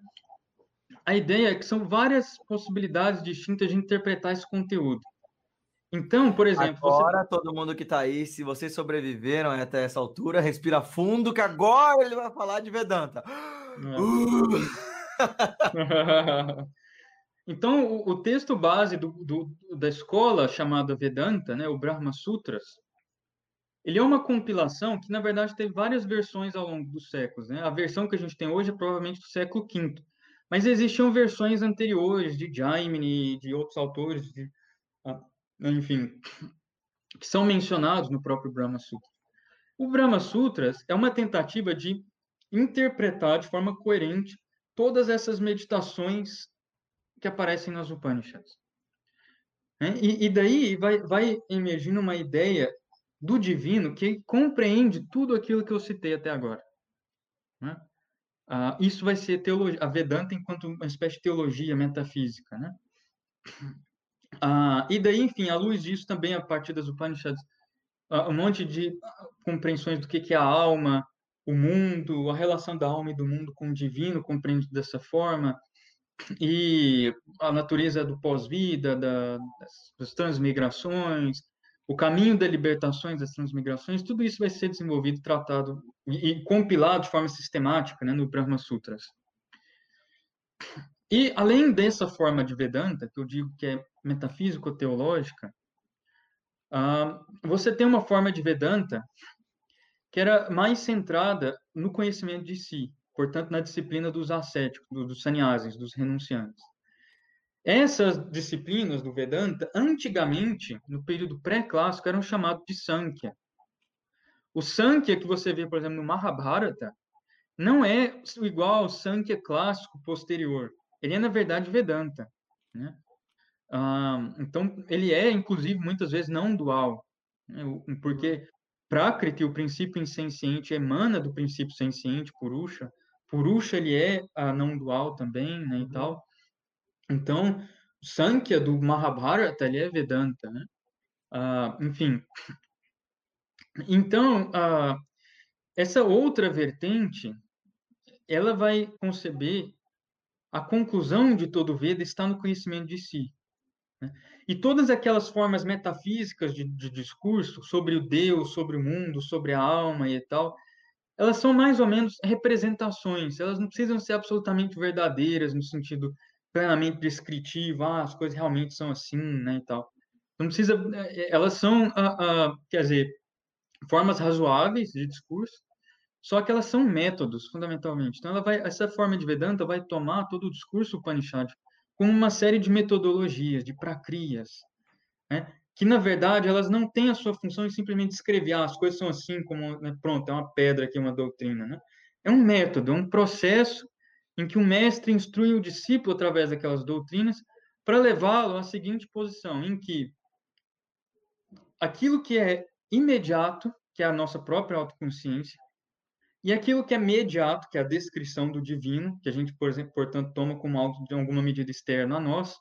A ideia é que são várias possibilidades distintas de interpretar esse conteúdo. Então, por exemplo. Agora, você... todo mundo que está aí, se vocês sobreviveram até essa altura, respira fundo, que agora ele vai falar de Vedanta. É. Uh! Então, o, o texto base do, do, da escola chamada Vedanta, né, o Brahma Sutras, ele é uma compilação que, na verdade, teve várias versões ao longo dos séculos. Né? A versão que a gente tem hoje é provavelmente do século V. Mas existiam versões anteriores de Jaimini, de outros autores, de, ah, enfim, que são mencionados no próprio Brahma Sutra. O Brahma Sutras é uma tentativa de interpretar de forma coerente todas essas meditações que aparecem nas Upanishads. Né? E, e daí vai, vai emergindo uma ideia do divino que compreende tudo aquilo que eu citei até agora. Né? Ah, isso vai ser teologia, a Vedanta enquanto uma espécie de teologia metafísica, né? Ah, e daí, enfim, à luz disso também, a partir das Upanishads, ah, um monte de compreensões do que, que é a alma, o mundo, a relação da alma e do mundo com o divino, compreendido dessa forma, e a natureza do pós-vida, da, das transmigrações, o caminho da libertações das transmigrações, tudo isso vai ser desenvolvido, tratado e, e compilado de forma sistemática né, no Brahma Sutras. E além dessa forma de Vedanta, que eu digo que é metafísico-teológica, uh, você tem uma forma de Vedanta que era mais centrada no conhecimento de si, portanto, na disciplina dos ascéticos, dos sannyasis, dos renunciantes. Essas disciplinas do Vedanta, antigamente, no período pré-clássico, eram chamadas de Sankhya. O Sankhya que você vê, por exemplo, no Mahabharata, não é igual ao Sankhya clássico posterior. Ele é, na verdade, Vedanta. Né? Ah, então, ele é, inclusive, muitas vezes não dual. Né? Porque Prakriti, o princípio insenciente, emana do princípio senciente, Purusha. Purusha, ele é a não dual também, né, e uhum. tal. Então, o Sankhya do Mahabharata, ele é Vedanta, né? Ah, enfim. Então, ah, essa outra vertente, ela vai conceber a conclusão de todo Veda está no conhecimento de si. Né? E todas aquelas formas metafísicas de, de, discurso sobre o Deus, sobre o mundo, sobre a alma e tal, elas são mais ou menos representações, elas não precisam ser absolutamente verdadeiras no sentido plenamente descritivo, ah, as coisas realmente são assim, né, e tal. Não precisa, eh, elas são, ah, ah, quer dizer, formas razoáveis de discurso, só que elas são métodos, fundamentalmente. Então, ela vai, essa forma de Vedanta vai tomar todo o discurso Upanishad com uma série de metodologias, de prakriyas, né? Que na verdade elas não têm a sua função em simplesmente escrever ah, as coisas são assim como né, pronto é uma pedra aqui uma doutrina, né? É um método, é um processo em que o mestre instrui o discípulo através daquelas doutrinas para levá-lo à seguinte posição, em que aquilo que é imediato, que é a nossa própria autoconsciência, e aquilo que é imediato, que é a descrição do divino, que a gente, por exemplo, portanto, toma como algo de alguma medida externa a nós,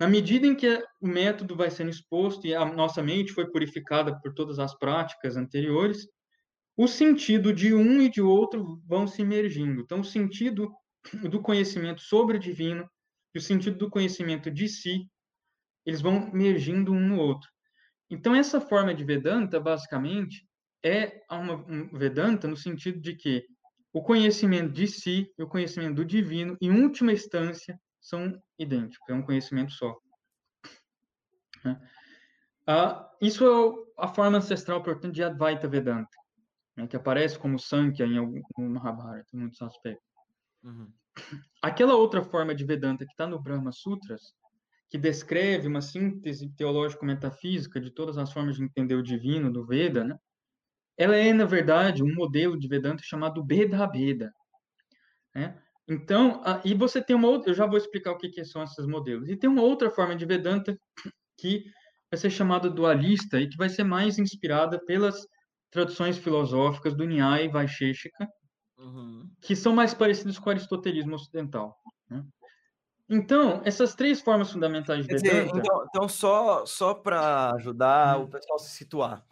na medida em que o método vai sendo exposto e a nossa mente foi purificada por todas as práticas anteriores, o sentido de um e de outro vão se emergindo. Então, o sentido do conhecimento sobre o divino e o sentido do conhecimento de si, eles vão emergindo um no outro. Então, essa forma de Vedanta, basicamente, é uma, um Vedanta no sentido de que o conhecimento de si e o conhecimento do divino, em última instância, são idênticos, é um conhecimento só. Né? Ah, isso é a forma ancestral, portanto, de Advaita Vedanta, né, que aparece como Sankhya em algum Mahabharata, em muitos aspectos. Uhum. Aquela outra forma de Vedanta que está no Brahma Sutras, que descreve uma síntese teológico-metafísica de todas as formas de entender o divino do Veda, né? ela é, na verdade, um modelo de Vedanta chamado Beda Beda. Né? Então, a, e você tem uma outra, eu já vou explicar o que, que são esses modelos. E tem uma outra forma de Vedanta que vai ser chamada dualista e que vai ser mais inspirada pelas traduções filosóficas do Nyaya e Vaisheshika, uhum. que são mais parecidos com o aristotelismo ocidental. Né? Então, essas três formas fundamentais de Vedanta... Dizer, então, então, só, só para ajudar hum. o pessoal a se situar,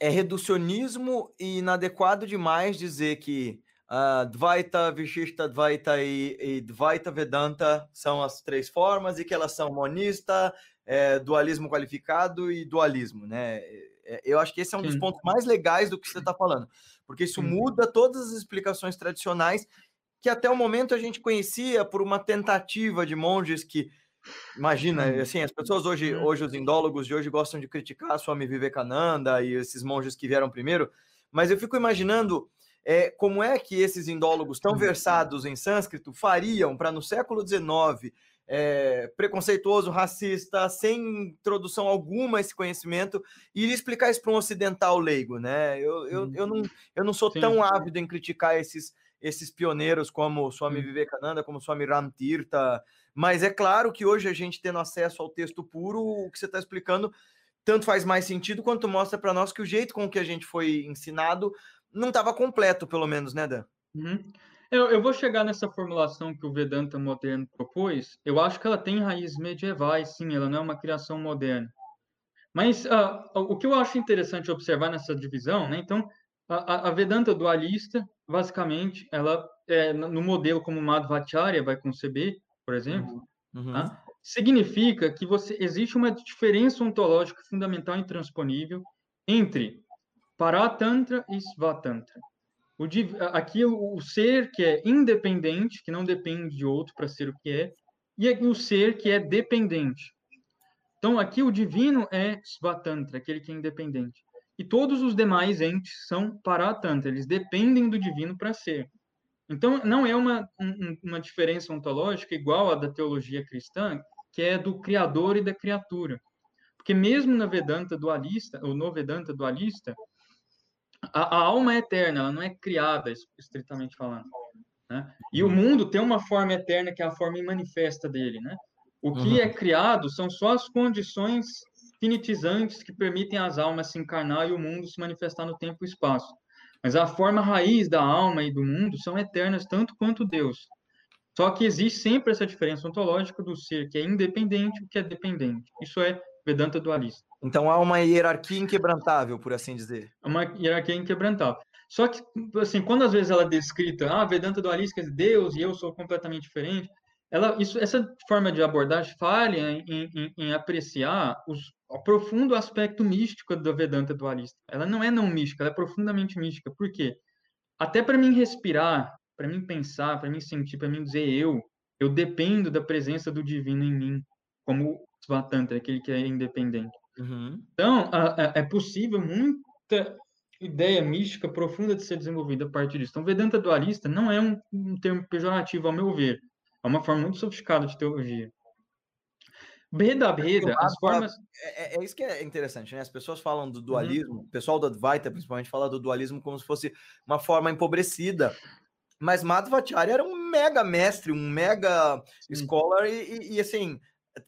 é reducionismo e inadequado demais dizer que uh, Dvaita, Vishishta Dvaita e, e, Dvaita Vedanta são as três formas e que elas são monista, é, dualismo qualificado e dualismo, né? É, eu acho que esse é um Sim. dos pontos mais legais do que você está falando, porque isso Sim. muda todas as explicações tradicionais que até o momento a gente conhecia por uma tentativa de monges que Imagina, assim, as pessoas hoje, uhum. hoje os indólogos de hoje gostam de criticar Swami Vivekananda e esses monges que vieram primeiro, mas eu fico imaginando é, como é que esses indólogos tão uhum. versados em sânscrito fariam para no século XIX, é, preconceituoso, racista, sem introdução alguma a esse conhecimento, ir explicar isso para um ocidental leigo, né? Eu, eu, eu, não, eu não sou Sim. tão ávido em criticar esses, esses pioneiros como Swami Vivekananda, como Swami Ramtirtha, mas é claro que hoje a gente tendo acesso ao texto puro, o que você está explicando tanto faz mais sentido quanto mostra para nós que o jeito com que a gente foi ensinado não estava completo, pelo menos, né, Dan? Uhum. Eu, eu, vou chegar nessa formulação que o Vedanta moderno propôs. Eu acho que ela tem raízes medievais, sim, ela não é uma criação moderna. Mas uh, o que eu acho interessante observar nessa divisão, né? Então, a, a Vedanta dualista, basicamente, ela é, no modelo como Madhvacharya vai conceber, por exemplo, uhum. tá? significa que você existe uma diferença ontológica fundamental e intransponível entre Paratantra e Svatantra. O, aqui o, o ser que é independente, que não depende de outro para ser o que é, e aqui o ser que é dependente. Então, aqui o divino é Svatantra, aquele que é independente. E todos os demais entes são Paratantra, eles dependem do divino para ser. Então, não é uma, uma diferença ontológica igual à da teologia cristã, que é do criador e da criatura. Porque mesmo na Vedanta dualista, ou no Vedanta dualista, a, a alma é eterna, ela não é criada, estritamente falando. Né? E o mundo tem uma forma eterna que é a forma manifesta dele. Né? O que uhum. é criado são só as condições finitizantes que permitem às almas se encarnar e o mundo se manifestar no tempo e espaço. Mas a forma raiz da alma e do mundo são eternas tanto quanto Deus. Só que existe sempre essa diferença ontológica do ser que é independente e o que é dependente. Isso é Vedanta dualista. Então há uma hierarquia inquebrantável, por assim dizer. Uma hierarquia inquebrantável. Só que, assim, quando às vezes ela é descrita, ah, Vedanta dualista dizer Deus e eu sou completamente diferente, ela, isso, essa forma de abordagem falha em, em, em apreciar os, o profundo aspecto místico da Vedanta dualista. Ela não é não mística, ela é profundamente mística. Por quê? Até para mim respirar, para mim pensar, para mim sentir, para mim dizer eu, eu dependo da presença do divino em mim, como Svatantra, aquele que é independente. Uhum. Então, a, a, é possível muita ideia mística profunda de ser desenvolvida a partir disso. Então, Vedanta dualista não é um, um termo pejorativo, ao meu ver. É uma forma muito sofisticada de teologia. Beda Beda, as formas. É, é, é, isso que é interessante, né? As pessoas falam do uhum. dualismo, uhum. o pessoal do Advaita principalmente fala do dualismo como se fosse uma forma empobrecida. Mas Madhvacharya era um mega mestre, um mega Sim. scholar, e, e, e, assim,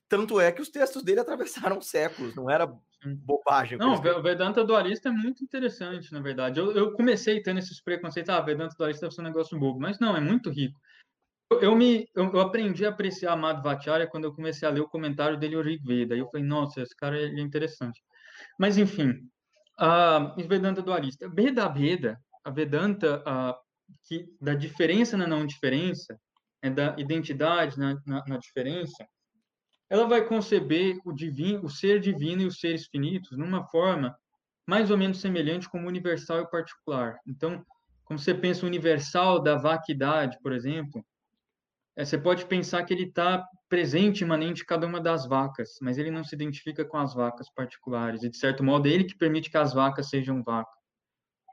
tanto é que os textos dele atravessaram séculos, não era bobagem. Não, o Vedanta dualista é muito interessante, na verdade. Eu, eu comecei tendo esses preconceitos, ah, Vedanta dualista deve ser um negócio bobo, mas não, é muito rico. Eu, eu me, eu, eu, aprendi a apreciar Madhvacharya quando eu comecei a ler o comentário dele, o Rig Veda. Aí eu falei, nossa, esse cara é interessante. Mas, enfim, uh, Vedanta dualista. Veda Veda, a Vedanta, uh, que, da diferença na não diferença, é da identidade na, na, na diferença, ela vai conceber o divino, o ser divino e os seres finitos numa forma mais ou menos semelhante como universal e particular. Então, como você pensa o universal da vaquidade, por exemplo, é, você pode pensar que ele está presente, imanente em cada uma das vacas, mas ele não se identifica com as vacas particulares. E, de certo modo, é ele que permite que as vacas sejam vacas.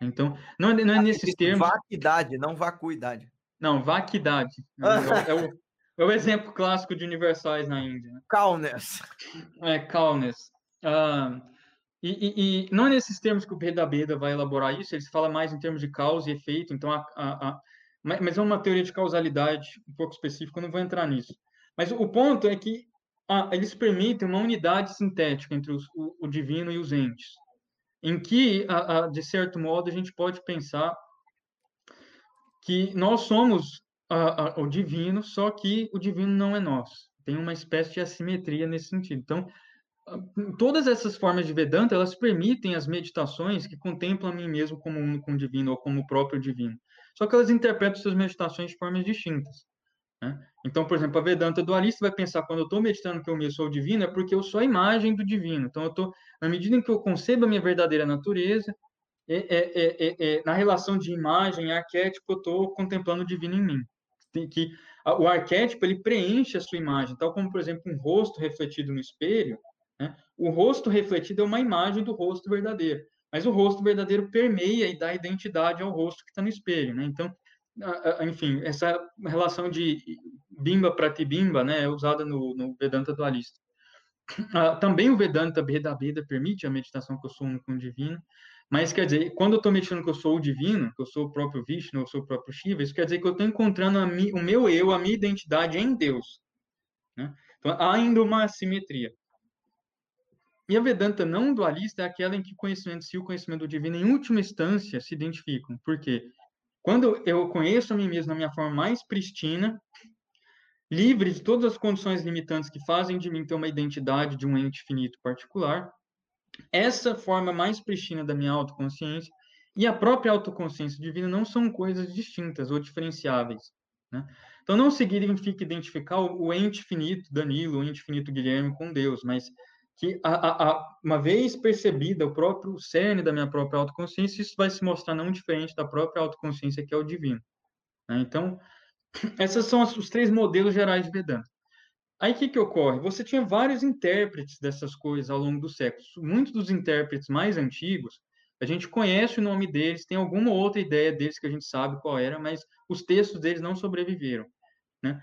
Então, não é, não é nesses termos... Vaquidade, não vacuidade. Não, vaquidade. É, é, o, é o exemplo clássico de universais na Índia. Né? Calmness. É, calmness. Uh, e, e, e, não é nesses termos que o Beda Beda vai elaborar isso, ele fala mais em termos de causa e efeito, então, a, a, a, mas é uma teoria de causalidade um pouco específica, eu não vou entrar nisso. Mas o ponto é que eles permitem uma unidade sintética entre os, o, o, divino e os entes, em que, de certo modo, a gente pode pensar que nós somos a, a, o divino, só que o divino não é nosso. Tem uma espécie de assimetria nesse sentido. Então, todas essas formas de Vedanta, elas permitem as meditações que contemplam a mim mesmo como um com o divino ou como o próprio divino. Só que elas interpretam suas meditações de formas distintas. Né? Então, por exemplo, a Vedanta dualista vai pensar, quando eu estou meditando que eu mesmo sou o divino, é porque eu sou a imagem do divino. Então, eu estou, na medida em que eu concebo a minha verdadeira natureza, é, é, é, na relação de imagem e arquétipo, eu estou contemplando o divino em mim que o arquétipo ele preenche a sua imagem, tal como, por exemplo, um rosto refletido no espelho. Né? O rosto refletido é uma imagem do rosto verdadeiro, mas o rosto verdadeiro permeia e dá identidade ao rosto que está no espelho. Né? Então, enfim, essa relação de bimba pratibimba né, é usada no, no Vedanta dualista. também o Vedanta Beda Beda permite a meditação que eu sou com o divino, mas quer dizer, quando eu estou mexendo que eu sou o divino, que eu sou o próprio Vishnu, eu sou o próprio Shiva, isso quer dizer que eu estou encontrando mi, o meu eu, a minha identidade em Deus. Né? Então, há ainda uma assimetria. E a Vedanta não dualista é aquela em que o conhecimento e o conhecimento do divino, em última instância, se identificam. Por quê? Quando eu conheço a mim mesmo na minha forma mais pristina, livre de todas as condições limitantes que fazem de mim ter uma identidade de um ente finito particular, essa forma mais pristina da minha autoconsciência e a própria autoconsciência divina não são coisas distintas ou diferenciáveis. Né? Então, não significa identificar o ente finito Danilo, o ente finito Guilherme com Deus, mas que a, a, a, uma vez percebida o próprio cerne da minha própria autoconsciência, isso vai se mostrar não diferente da própria autoconsciência que é o divino. Né? Então, esses são os três modelos gerais de Vedanta. Aí o que, que ocorre? Você tinha vários intérpretes dessas coisas ao longo dos séculos. Muitos dos intérpretes mais antigos, a gente conhece o nome deles, tem alguma outra ideia deles que a gente sabe qual era, mas os textos deles não sobreviveram. Né?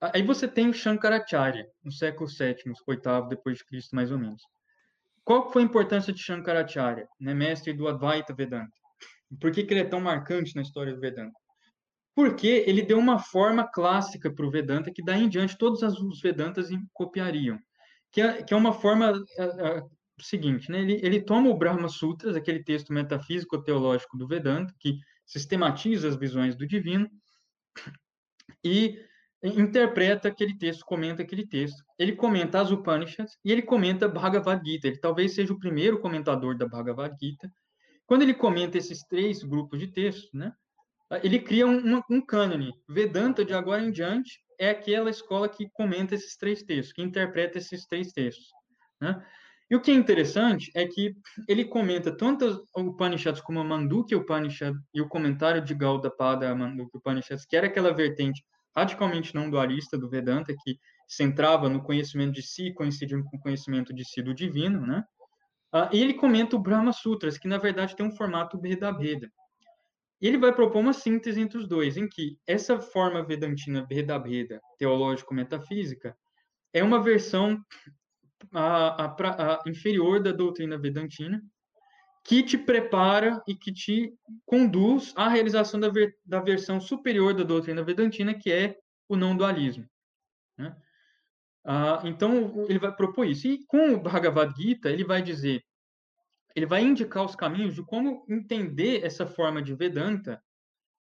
Aí você tem o Shankaracharya, no século VII, oitavo depois de Cristo, mais ou menos. Qual foi a importância de Shankaracharya, né, mestre do Advaita Vedanta? Por que, que ele é tão marcante na história do Vedanta? Porque ele deu uma forma clássica para o Vedanta que daí em diante todos os Vedantas copiariam, que é, que é uma forma é, é, seguinte, né? ele, ele toma o Brahma Sutras, aquele texto metafísico teológico do Vedanta que sistematiza as visões do divino e interpreta aquele texto, comenta aquele texto. Ele comenta as Upanishads e ele comenta Bhagavad Gita. Ele talvez seja o primeiro comentador da Bhagavad Gita. Quando ele comenta esses três grupos de textos, né? Ele cria um, um cânone. Vedanta, de agora em diante, é aquela escola que comenta esses três textos, que interpreta esses três textos. Né? E o que é interessante é que ele comenta tanto o Upanishads como a Mandukya Upanishad e o comentário de Gaudapada Mandukya Upanishads, que era aquela vertente radicalmente não dualista do Vedanta, que centrava no conhecimento de si, coincidindo com o conhecimento de si do divino, né? Ah, e ele comenta o Brahma Sutras, que na verdade tem um formato Veda Veda. E ele vai propor uma síntese entre os dois, em que essa forma vedantina Veda-Veda, teológico-metafísica, é uma versão a, a, a, inferior da doutrina vedantina, que te prepara e que te conduz à realização da, ver, da versão superior da doutrina vedantina, que é o não dualismo. Né? Ah, então, ele vai propor isso. E com o Bhagavad Gita, ele vai dizer ele vai indicar os caminhos de como entender essa forma de Vedanta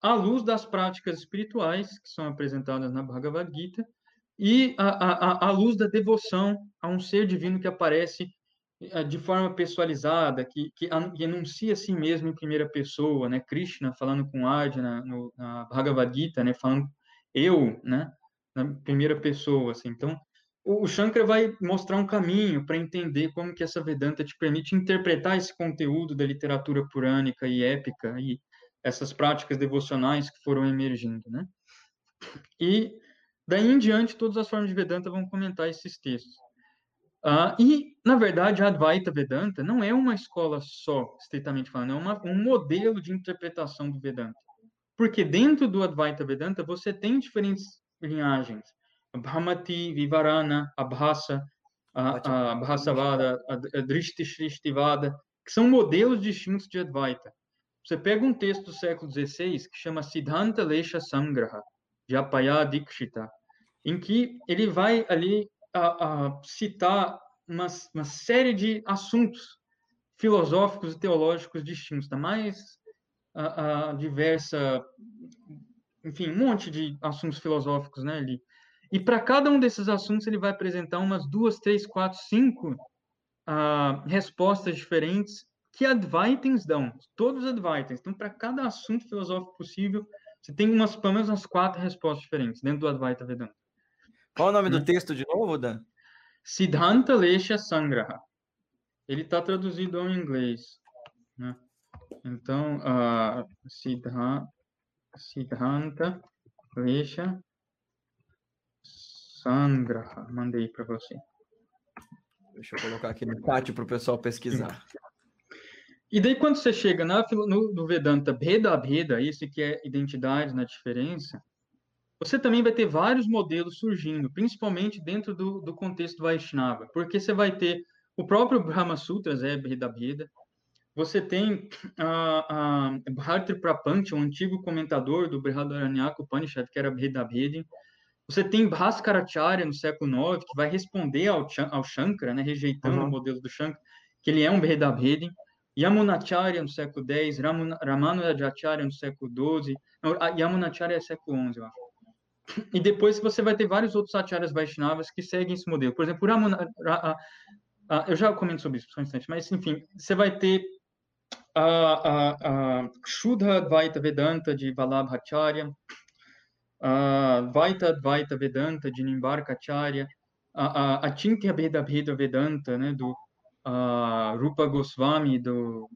à luz das práticas espirituais que são apresentadas na Bhagavad Gita e à, luz da devoção a um ser divino que aparece eh, de forma pessoalizada, que, que, anuncia a si mesmo em primeira pessoa, né? Krishna falando com Arjuna na Bhagavad Gita, né? Falando eu, né? Na primeira pessoa, assim. Então, o Shankara vai mostrar um caminho para entender como que essa Vedanta te permite interpretar esse conteúdo da literatura purânica e épica e essas práticas devocionais que foram emergindo, né? E daí em diante todas as formas de Vedanta vão comentar esses textos. Ah, e na verdade a Advaita Vedanta não é uma escola só, estritamente falando, é uma, um modelo de interpretação do Vedanta. Porque dentro do Advaita Vedanta você tem diferentes linhagens Brahmati, Vivarana, Abhasa, Abhasavada, Drishti Shrishtivada, que são modelos distintos de Advaita. Você pega um texto do século XVI que chama Siddhanta Lesha Sangraha, de Apaya Dikshita, em que ele vai ali a, a citar uma, uma, série de assuntos filosóficos e teológicos distintos, da mais a, a diversa, enfim, um monte de assuntos filosóficos, né, ali. E para cada um desses assuntos, ele vai apresentar umas duas, três, quatro, cinco uh, respostas diferentes que Advaitins dão, todos os Advaitins. Então, para cada assunto filosófico possível, você tem umas, pelo menos umas quatro respostas diferentes dentro do Advaita Vedanta. Qual o nome do né? texto de novo, Dan? Siddhanta Lesha Sangraha. Ele está traduzido ao inglês. Né? Então, uh, Siddhanta, Siddhanta Lesha Sangraha, mandei para você. Deixa eu colocar aqui no chat para o pessoal pesquisar. E daí, quando você chega na, no, no Vedanta Bheda Bheda, isso que é identidade na diferença, você também vai ter vários modelos surgindo, principalmente dentro do, do contexto Vaishnava, porque você vai ter o próprio Brahma Sutras, é Bheda Bheda, você tem a, a Prapancha, um antigo comentador do Brihadaranyaka Upanishad, que era Bheda Bheda, você tem Bhaskaracharya no século IX, que vai responder ao, ao Shankara, né, rejeitando uhum. o modelo do Shankara, que ele é um Vedabhedin. Yamunacharya no século X, Ramanujacharya no século XII, Yamunacharya é século XI, eu acho. E depois você vai ter vários outros acharyas Vaishnavas que seguem esse modelo. Por exemplo, Ramana, Ra, eu já comento sobre isso por um instante, mas enfim, você vai ter a, a, a Shuddha Advaita Vedanta de Vallabhacharya, uh, Vaita Advaita Vedanta de Nimbarkacharya, a, a, a Chintya Bheda Bheda Vedanta, né, do uh, Rupa Goswami, do,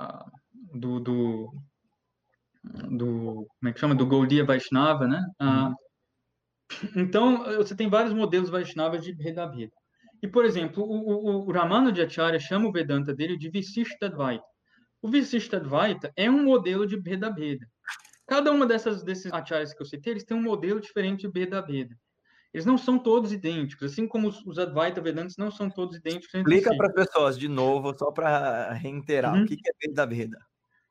uh, do, do, do, como é que chama, do Gaudiya Vaishnava, né? Uh, então, você tem vários modelos Vaishnavas de Bheda Bheda. E, por exemplo, o, o, o Ramanujacharya chama o Vedanta dele de Visishtadvaita. O Visishtadvaita é um modelo de Bheda Bheda. Cada uma dessas desses acharyas que eu citei, eles têm um modelo diferente de Bheda Bheda. Eles não são todos idênticos, assim como os, os Advaita Vedantas não são todos idênticos. Explica para as pessoas de novo, só para reiterar, uhum. o que é Bheda Bheda?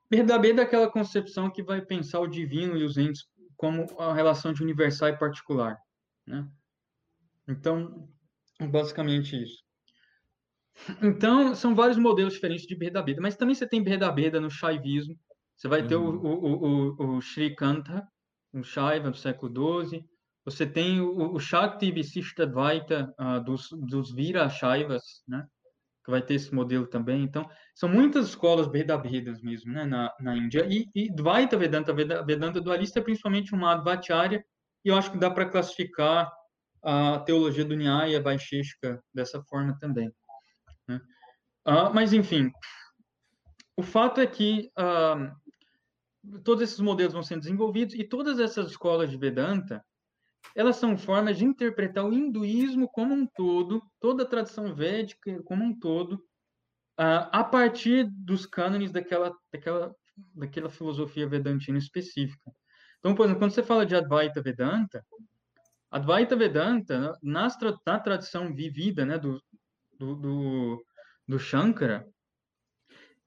Bheda Bheda é aquela concepção que vai pensar o divino e os entes como a relação de universal e particular. Né? Então, basicamente isso. Então, são vários modelos diferentes de Bheda Bheda, mas também você tem Bheda Bheda no Shaivismo, você vai uhum. ter o, o, o, o Sri Kanta, um Shaiva do século XII, você tem o, o Shakti Visishtadvaita uh, dos, dos Vira Shaivas, né? que vai ter esse modelo também. Então, são muitas escolas Vedas mesmo, né, na, na Índia. E, e Dvaita Vedanta, Vedanta dualista é principalmente uma Advaicharya, e eu acho que dá para classificar a teologia do Nyaya Vaisheshika dessa forma também. Né? Uh, mas, enfim, o fato é que uh, todos esses modelos vão sendo desenvolvidos e todas essas escolas de Vedanta, elas são formas de interpretar o hinduísmo como um todo, toda a tradição védica como um todo, a partir dos cânones daquela, daquela, daquela filosofia vedantina específica. Então, por exemplo, quando você fala de Advaita Vedanta, Advaita Vedanta, nas, na tradição vivida né, do, do, do, do Shankara,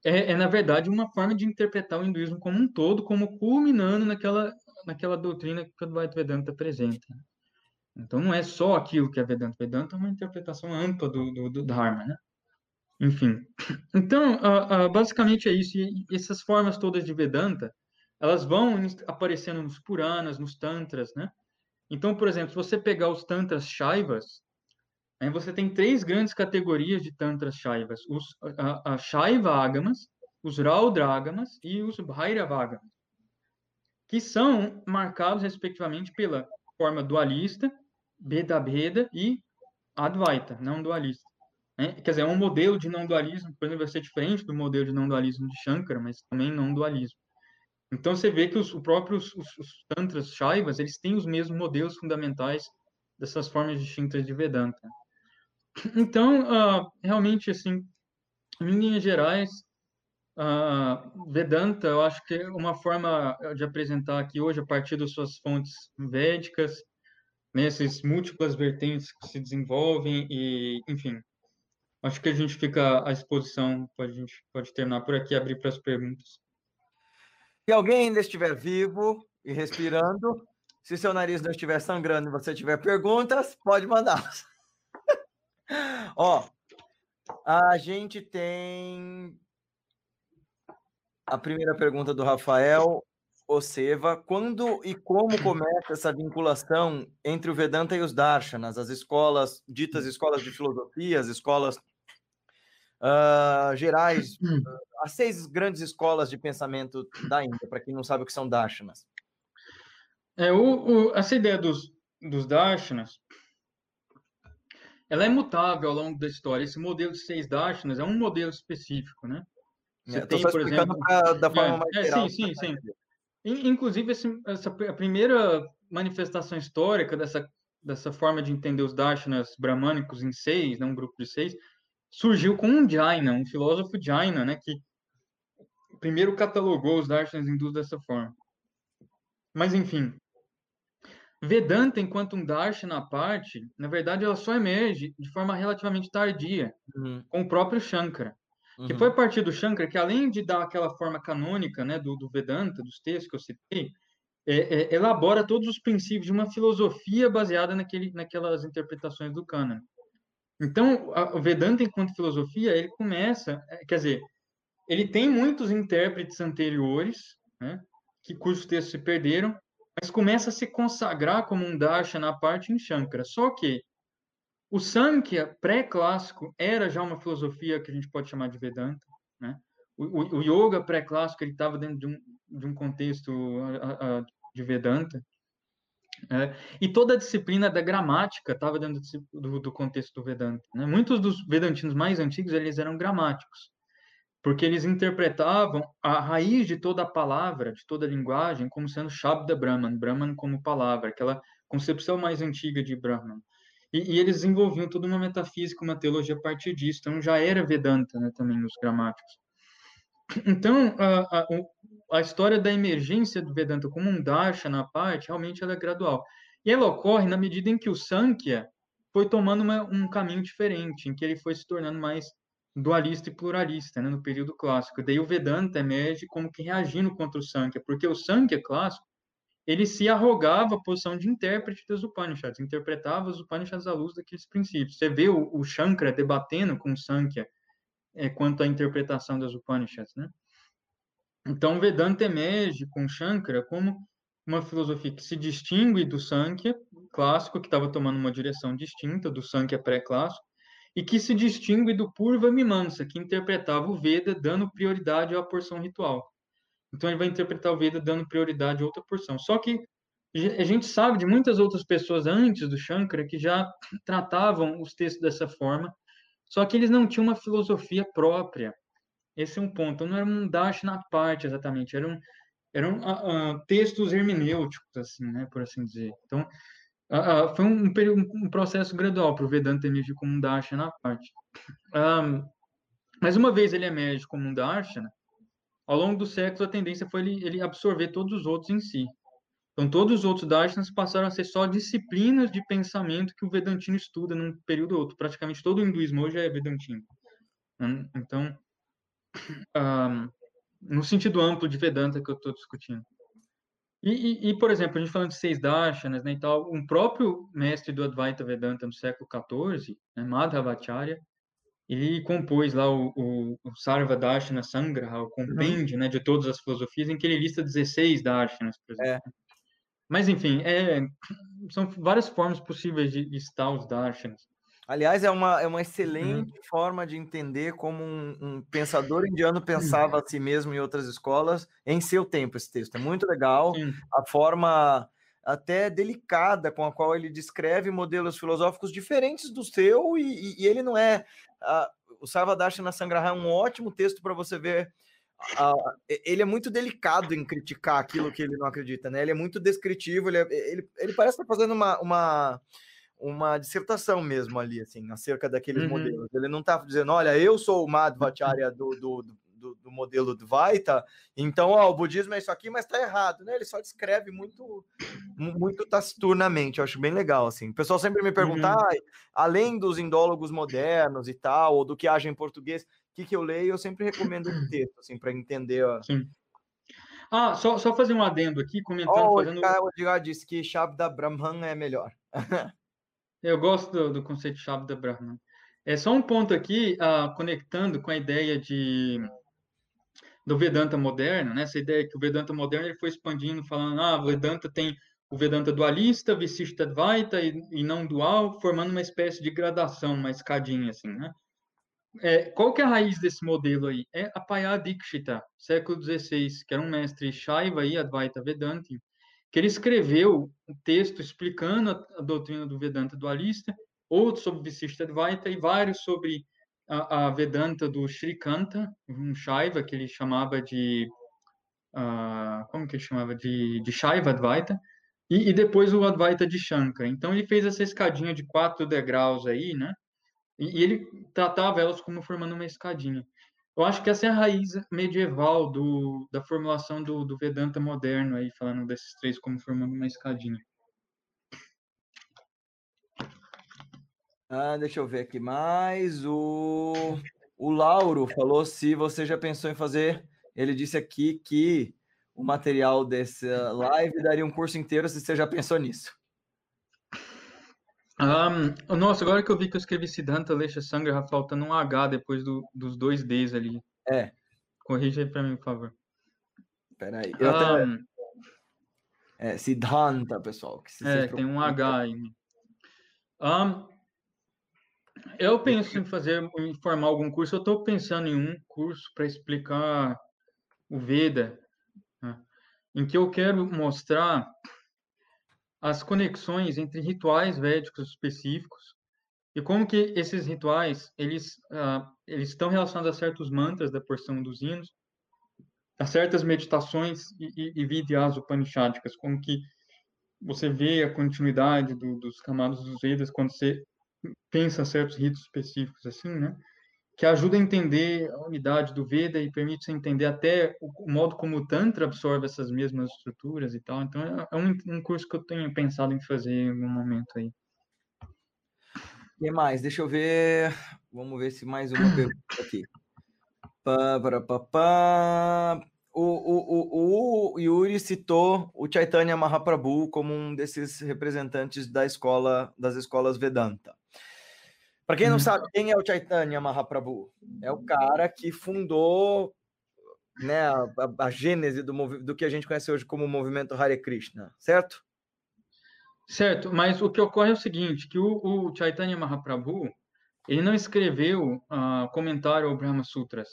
é, é, na verdade, uma forma de interpretar o hinduísmo como um todo, como culminando naquela naquela doutrina que o Advaita Vedanta apresenta. Então, não é só aquilo que é Vedanta. Vedanta é uma interpretação ampla do, do, do Dharma, né? Enfim. Então, uh, uh, basicamente é isso. E essas formas todas de Vedanta, elas vão aparecendo nos Puranas, nos Tantras, né? Então, por exemplo, se você pegar os Tantras Shaivas, né, você tem três grandes categorias de Tantras Shaivas. Os a, Agamas, os Raudra Agamas e os Bhairava Agamas que são marcados, respectivamente, pela forma dualista, Beda-Beda e Advaita, não dualista. Né? Quer dizer, é um modelo de não dualismo, por exemplo, vai ser diferente do modelo de não dualismo de Shankara, mas também não dualismo. Então, você vê que os, os próprios os, os Tantras Shaivas, eles têm os mesmos modelos fundamentais dessas formas distintas de Vedanta. Então, uh, realmente, assim, em linhas gerais, Uh, Vedanta, eu acho que é uma forma de apresentar aqui hoje, a partir das suas fontes védicas, nessas né, múltiplas vertentes que se desenvolvem, e, enfim, acho que a gente fica à exposição, a gente pode terminar por aqui, abrir para as perguntas. Se alguém ainda estiver vivo e respirando, se seu nariz não estiver sangrando e você tiver perguntas, pode mandá-las. Ó, a gente tem a primeira pergunta do Rafael Oceva. Quando e como começa essa vinculação entre o Vedanta e os Darshanas, as escolas, ditas escolas de filosofia, as escolas uh, gerais, uh, as seis grandes escolas de pensamento da Índia, para quem não sabe o que são Darshanas? É, o, o, essa ideia dos, dos Darshanas, ela é mutável ao longo da história. Esse modelo de seis Darshanas é um modelo específico, né? Você é, tem, por exemplo, pra, da forma é, mais é, geral. Sim, sim, sim. Inclusive, esse, essa a primeira manifestação histórica dessa, dessa forma de entender os darshanas brahmânicos em seis, né, um grupo de seis, surgiu com um Jaina, um filósofo Jaina, né, que primeiro catalogou os darshanas hindus dessa forma. Mas, enfim, Vedanta, enquanto um darshana à parte, na verdade, ela só emerge de forma relativamente tardia, uhum. com o próprio Shankara. Que foi a partir do Shankara que, além de dar aquela forma canônica né, do, do Vedanta, dos textos que eu citei, é, é, elabora todos os princípios de uma filosofia baseada naquele, naquelas interpretações do Cânon. Então, a, o Vedanta, enquanto filosofia, ele começa, é, quer dizer, ele tem muitos intérpretes anteriores, né, que, cujos textos se perderam, mas começa a se consagrar como um darshan na parte em Shankara. Só que o Sankhya pré-clássico era já uma filosofia que a gente pode chamar de Vedanta, né? O, o, o yoga pré-clássico ele estava dentro de um, de um contexto de Vedanta. É, e toda a disciplina da gramática estava dentro do, do, contexto do Vedanta. Né? Muitos dos Vedantinos mais antigos eles eram gramáticos, porque eles interpretavam a raiz de toda a palavra, de toda a linguagem, como sendo Shabda Brahman, Brahman como palavra, aquela concepção mais antiga de Brahman. E, e, eles desenvolviam toda uma metafísica, uma teologia a partir disso. Então já era Vedanta né, também os gramáticos. Então a, a, a, história da emergência do Vedanta como um darsha na parte realmente ela é gradual. E ela ocorre na medida em que o Sankhya foi tomando uma, um caminho diferente, em que ele foi se tornando mais dualista e pluralista, né, no período clássico. Daí o Vedanta emerge como que reagindo contra o Sankhya, porque o Sankhya clássico ele se arrogava a posição de intérprete das Upanishads, interpretava os Upanishads à luz daqueles princípios. Você vê o, o Shankara debatendo com o Sankhya é, quanto à interpretação das Upanishads, né? Então, Vedanta emerge com Shankara como uma filosofia que se distingue do Sankhya clássico, que estava tomando uma direção distinta do Sankhya pré-clássico, e que se distingue do Purva Mimamsa, que interpretava o Veda dando prioridade à porção ritual. Então ele vai interpretar o Veda dando prioridade a outra porção. Só que a gente sabe de muitas outras pessoas antes do Shankara que já tratavam os textos dessa forma, só que eles não tinham uma filosofia própria. Esse é um ponto. Não era um dash na parte exatamente, eram eram uh, uh, textos hermenêuticos assim, né, por assim dizer. Então uh, foi um, um, um, processo gradual para o Vedanta emergir como um dash na parte. mas uma vez ele emerge como um darshana, ao longo do século, a tendência foi ele, ele absorver todos os outros em si. Então, todos os outros darshanas passaram a ser só disciplinas de pensamento que o Vedantino estuda num período ou outro. Praticamente todo o hinduísmo hoje é Vedantino. Então, um, no sentido amplo de Vedanta que eu estou discutindo. E, e, e, por exemplo, a gente falando de seis darshanas né, e tal, um próprio mestre do Advaita Vedanta no século XIV, né, Madhavacharya, ele compôs lá o, o, o Sarva Darshana Sangraha, o uhum. compêndio uhum. né, de todas as filosofias, em que ele lista 16 darshanas, por exemplo. É. Mas, enfim, é, são várias formas possíveis de listar os darshanas. Aliás, é uma, é uma excelente uhum. forma de entender como um, um, pensador indiano pensava a si mesmo em outras escolas em seu tempo, esse texto. É muito legal. Sim. A forma até delicada com a qual ele descreve modelos filosóficos diferentes do seu, e, e ele não é uh, o Sarvadashina Sangraha é um ótimo texto para você ver. Uh, ele é muito delicado em criticar aquilo que ele não acredita, né? Ele é muito descritivo, ele, é, ele, ele parece estar fazendo uma, uma, uma dissertação mesmo ali, assim, acerca daqueles uhum. modelos. Ele não está dizendo, olha, eu sou o Madhvacharya do, do, do, do modelo do Vaita, então ó, o budismo é isso aqui, mas está errado, né? Ele só descreve muito, muito taciturnamente, eu acho bem legal, assim. O pessoal sempre me pergunta, uhum. ah, além dos indólogos modernos e tal, ou do que haja em português, o que, que eu leio, eu sempre recomendo um texto, assim, para entender. Sim. Ah, só, só fazer um adendo aqui, comentando. Oh, fazendo... O Edgar disse que Shabda Brahman é melhor. eu gosto do, do conceito de Shabda Brahman. É só um ponto aqui, uh, conectando com a ideia de do Vedanta moderno, né? Essa ideia que o Vedanta moderno ele foi expandindo, falando, ah, Vedanta tem o Vedanta dualista, Visishta Advaita e, e não dual, formando uma espécie de gradação, uma escadinha assim, né? É, qual que é a raiz desse modelo aí? É a Payadikshita, século XVI, que era um mestre Shaiva e Advaita Vedanti, que ele escreveu um texto explicando a, a doutrina do Vedanta dualista, outro sobre Visishta Advaita e vários sobre a, a Vedanta do Shrikanta, um Shaiva que ele chamava de uh, como que ele chamava de, de Shaiva Advaita e, e, depois o Advaita de Shankara. Então ele fez essa escadinha de quatro degraus aí, né? E, e ele tratava elas como formando uma escadinha. Eu acho que essa é a raiz medieval do, da formulação do, do Vedanta moderno aí, falando desses três como formando uma escadinha. Ah, deixa eu ver aqui mais. O, o Lauro falou se você já pensou em fazer. Ele disse aqui que o material dessa live daria um curso inteiro se você já pensou nisso. Um, nossa, agora que eu vi que eu escrevi Siddhanta Lesha Sangra, faltando um H depois do, dos dois Ds ali. É. Corrija aí para mim, por favor. Peraí. Eu um, até... É, Siddhanta, pessoal. é, tem um H aí. Um, eu penso em fazer, em formar algum curso. Eu estou pensando em um curso para explicar o Veda, né? em que eu quero mostrar as conexões entre rituais védicos específicos e como que esses rituais eles uh, eles estão relacionados a certos mantras da porção dos hinos, a certas meditações e, e, e vidyas upanishadicas, como que você vê a continuidade do, dos camados dos Vedas quando você pensa certos ritos específicos assim, né? Que ajuda a entender a unidade do Veda e permite entender até o, modo como o Tantra absorve essas mesmas estruturas e tal. Então, é, é um, curso que eu tenho pensado em fazer em algum momento aí. Que mais? Deixa eu ver. Vamos ver se mais uma pergunta aqui. Pá, pá, pá, pá. O, o, o, o Yuri citou o Chaitanya Mahaprabhu como um desses representantes da escola das escolas Vedanta. Para quem não hum. sabe, quem é o Chaitanya Mahaprabhu? É o cara que fundou né, a, a, a gênese do, do que a gente conhece hoje como movimento Hare Krishna, certo? Certo, mas o que ocorre é o seguinte, que o, o Chaitanya Mahaprabhu, ele não escreveu uh, comentário ao Brahma Sutras,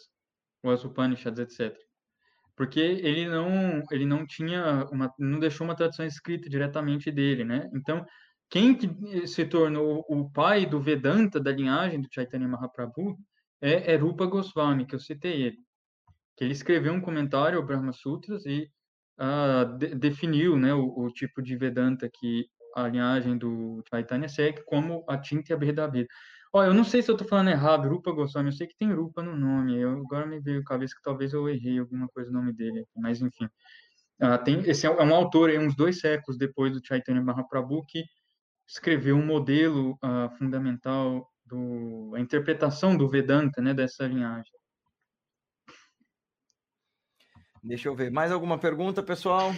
ou as Upanishads, etc. Porque ele não, ele não tinha uma, não deixou uma tradução escrita diretamente dele, né? Então, quem que se tornou o pai do Vedanta, da linhagem do Chaitanya Mahaprabhu, é, é Rupa Goswami, que eu citei ele. Que ele escreveu um comentário ao Brahma Sutras e uh, de, definiu né, o, o, tipo de Vedanta que a linhagem do Chaitanya segue como a tinta e a Bredabir. Olha, eu não sei se eu estou falando errado, Rupa Goswami, eu sei que tem Rupa no nome, eu, agora me veio a cabeça que talvez eu errei alguma coisa no nome dele, mas enfim. Uh, tem, esse é, é, um autor, aí, uns dois séculos depois do Chaitanya Mahaprabhu, que escreveu um modelo uh, fundamental do a interpretação do Vedanta, né, dessa linhagem. Deixa eu ver. Mais alguma pergunta, pessoal?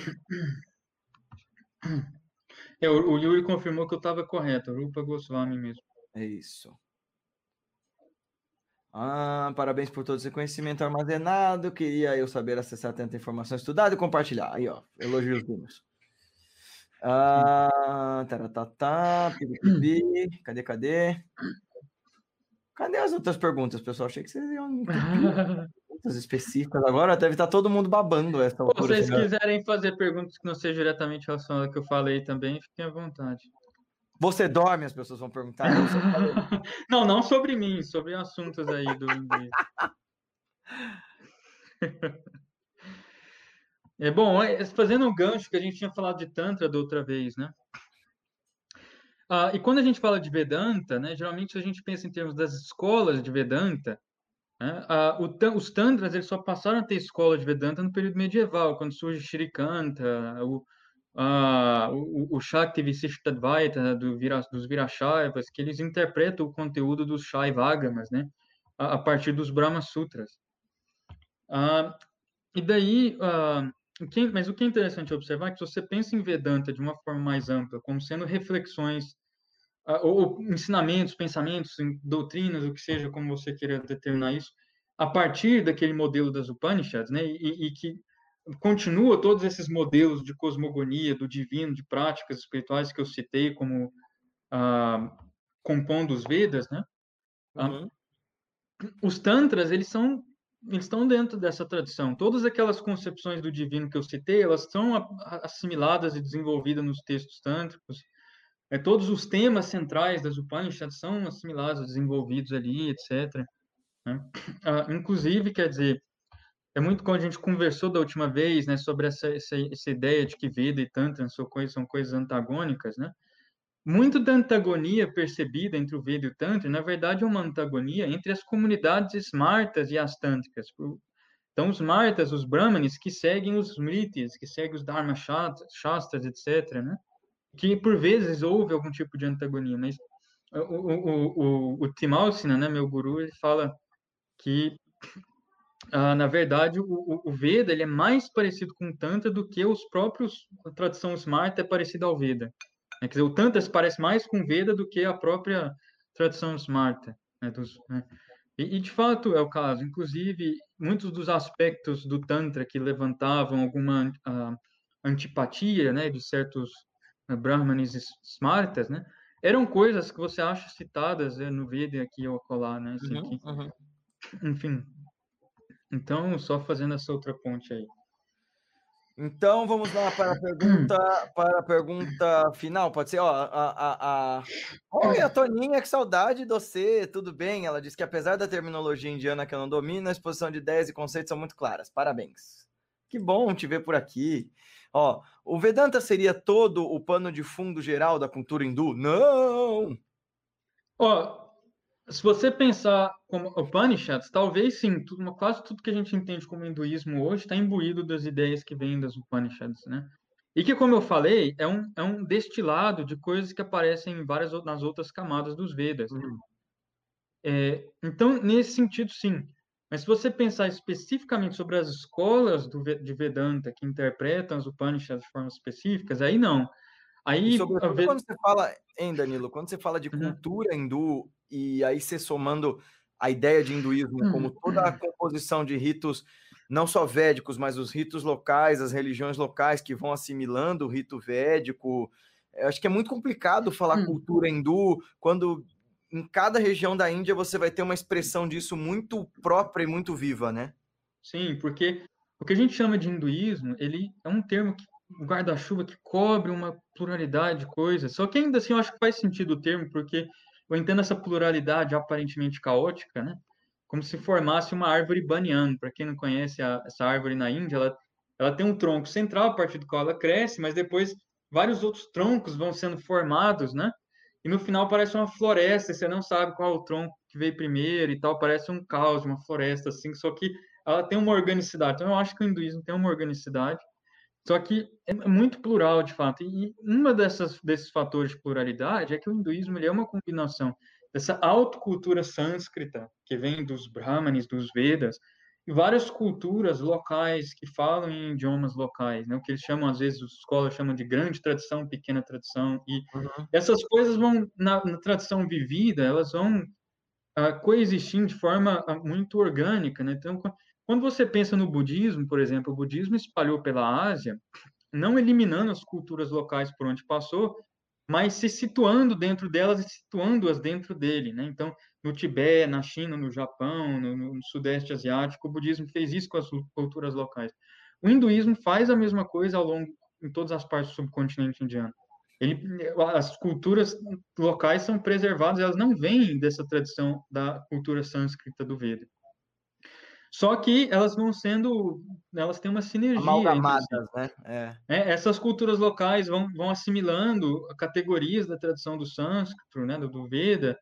É, o, o Yuri confirmou que eu estava correto, Rupa Goswami mesmo. É isso. Ah, parabéns por todo esse conhecimento armazenado. Queria eu saber acessar tanta informação estudada e compartilhar. Aí, ó, elogios. Ah, taratata, pipi, cadê, cadê? Cadê as outras perguntas, pessoal? Achei que vocês iam perguntas específicas. Agora deve estar todo mundo babando essa Se vocês quiserem fazer perguntas que não sejam diretamente relacionadas ao que eu falei também, fiquem à vontade. Você dorme, as pessoas vão perguntar. não, não sobre mim, sobre assuntos aí do É bom, é, fazendo um gancho que a gente tinha falado de Tantra da outra vez, né? Ah, e quando a gente fala de Vedanta, né, geralmente a gente pensa em termos das escolas de Vedanta. Né? Ah, o, os Tantras eles só passaram a ter escola de Vedanta no período medieval, quando surge Shirikanta, o, ah, o, o Shakti Visishtadvaita do Vira, dos Virashaivas, que eles interpretam o conteúdo dos Shaivagamas, né, a, a partir dos Brahma Sutras. Ah, e daí, ah, mas o que é interessante observar é que se você pensa em Vedanta de uma forma mais ampla, como sendo reflexões uh, ou, ensinamentos, pensamentos, doutrinas, o que seja, como você queira determinar isso, a partir daquele modelo das Upanishads, né, e, e que continua todos esses modelos de cosmogonia, do divino, de práticas espirituais que eu citei como uh, compondo os Vedas, né? Uhum. Uh, os tantras, eles são eles estão dentro dessa tradição. Todas aquelas concepções do divino que eu citei, elas são assimiladas e desenvolvidas nos textos tântricos. É, todos os temas centrais das Upanishads são assimilados, desenvolvidos ali, etc. Né? Ah, inclusive, quer dizer, é muito como a gente conversou da última vez, né, sobre essa, essa, essa ideia de que Veda e Tantra são coisas, são coisas antagônicas, né? Muito da antagonia percebida entre o Veda e o Tantra, na verdade, é uma antagonia entre as comunidades smartas e as tântricas. Então, os martas, os brahmanes, que seguem os smritis, que seguem os dharma shastras, etc., né? que por vezes houve algum tipo de antagonia, mas o, o, o, o Timalsina, né, meu guru, ele fala que, ah, na verdade, o, o, Veda ele é mais parecido com o Tantra do que os próprios, a tradição Smarta é parecida ao Veda. Né? Quer dizer, o Tantra se parece mais com Veda do que a própria tradição Smarta. Né? Dos, né? E, e, de fato é o caso. Inclusive, muitos dos aspectos do Tantra que levantavam alguma uh, antipatia né, de certos uh, brahmanes smartas, né, eram coisas que você acha citadas né, no Veda aqui ou acolá, né? Assim, uhum, uhum. Enfim. Então, só fazendo essa outra ponte aí. Então vamos lá para a pergunta, para a pergunta final. Pode ser, ó, a, a, a... Oi, a Toninha, que saudade de você, tudo bem? Ela disse que apesar da terminologia indiana que eu não domino, a exposição de ideias e conceitos são muito claras. Parabéns. Que bom te ver por aqui. Ó, o Vedanta seria todo o pano de fundo geral da cultura hindu? Não! Ó, se você pensar como Upanishads, talvez sim, tudo, quase tudo que a gente entende como hinduísmo hoje está imbuído das ideias que vêm das Upanishads, né? E que, como eu falei, é um, é um destilado de coisas que aparecem em várias nas outras camadas dos Vedas. Né? Uhum. É, então, nesse sentido, sim. Mas se você pensar especificamente sobre as escolas do, de Vedanta que interpretam as Upanishads de formas específicas, aí não. Aí, Sobretudo quando você fala, hein, Danilo, quando você fala de uhum. cultura hindu, e aí você somando a ideia de hinduísmo hum, como toda a hum. composição de ritos, não só védicos, mas os ritos locais, as religiões locais que vão assimilando o rito védico. Eu acho que é muito complicado falar hum. cultura hindu quando em cada região da Índia você vai ter uma expressão disso muito própria e muito viva, né? Sim, porque o que a gente chama de hinduísmo, ele é um termo que um guarda-chuva que cobre uma pluralidade de coisas. Só que ainda assim eu acho que faz sentido o termo, porque eu entendo essa pluralidade aparentemente caótica, né? Como se formasse uma árvore banyan. Para quem não conhece a, essa árvore na Índia, ela, ela tem um tronco central, a partir do qual ela cresce, mas depois vários outros troncos vão sendo formados, né? E no final parece uma floresta, você não sabe qual é o tronco que veio primeiro e tal, parece um caos, uma floresta, assim, só que ela tem uma organicidade. Então, eu acho que o hinduísmo tem uma organicidade só que é muito plural, de fato. E uma dessas, desses fatores de pluralidade é que o hinduísmo ele é uma combinação dessa autocultura sânscrita, que vem dos brahmanes, dos Vedas, e várias culturas locais que falam em idiomas locais, né? o que eles chamam, às vezes, os escolas chamam de grande tradição, pequena tradição, e uhum. essas coisas vão, na, na, tradição vivida, elas vão uh, coexistindo de forma uh, muito orgânica, né? Então, quando você pensa no budismo, por exemplo, o budismo espalhou pela Ásia, não eliminando as culturas locais por onde passou, mas se situando dentro delas e situando-as dentro dele, né? Então, no Tibete, na China, no Japão, no, no, Sudeste Asiático, o budismo fez isso com as culturas locais. O hinduísmo faz a mesma coisa ao longo em todas as partes do subcontinente indiano. Ele, as culturas locais são preservadas, elas não vêm dessa tradição da cultura sânscrita do Veda. Só que elas vão sendo, elas têm uma sinergia. Amalgamadas, né? É. É, essas culturas locais vão, vão assimilando categorias da tradição do sânscrito, né, do, Veda,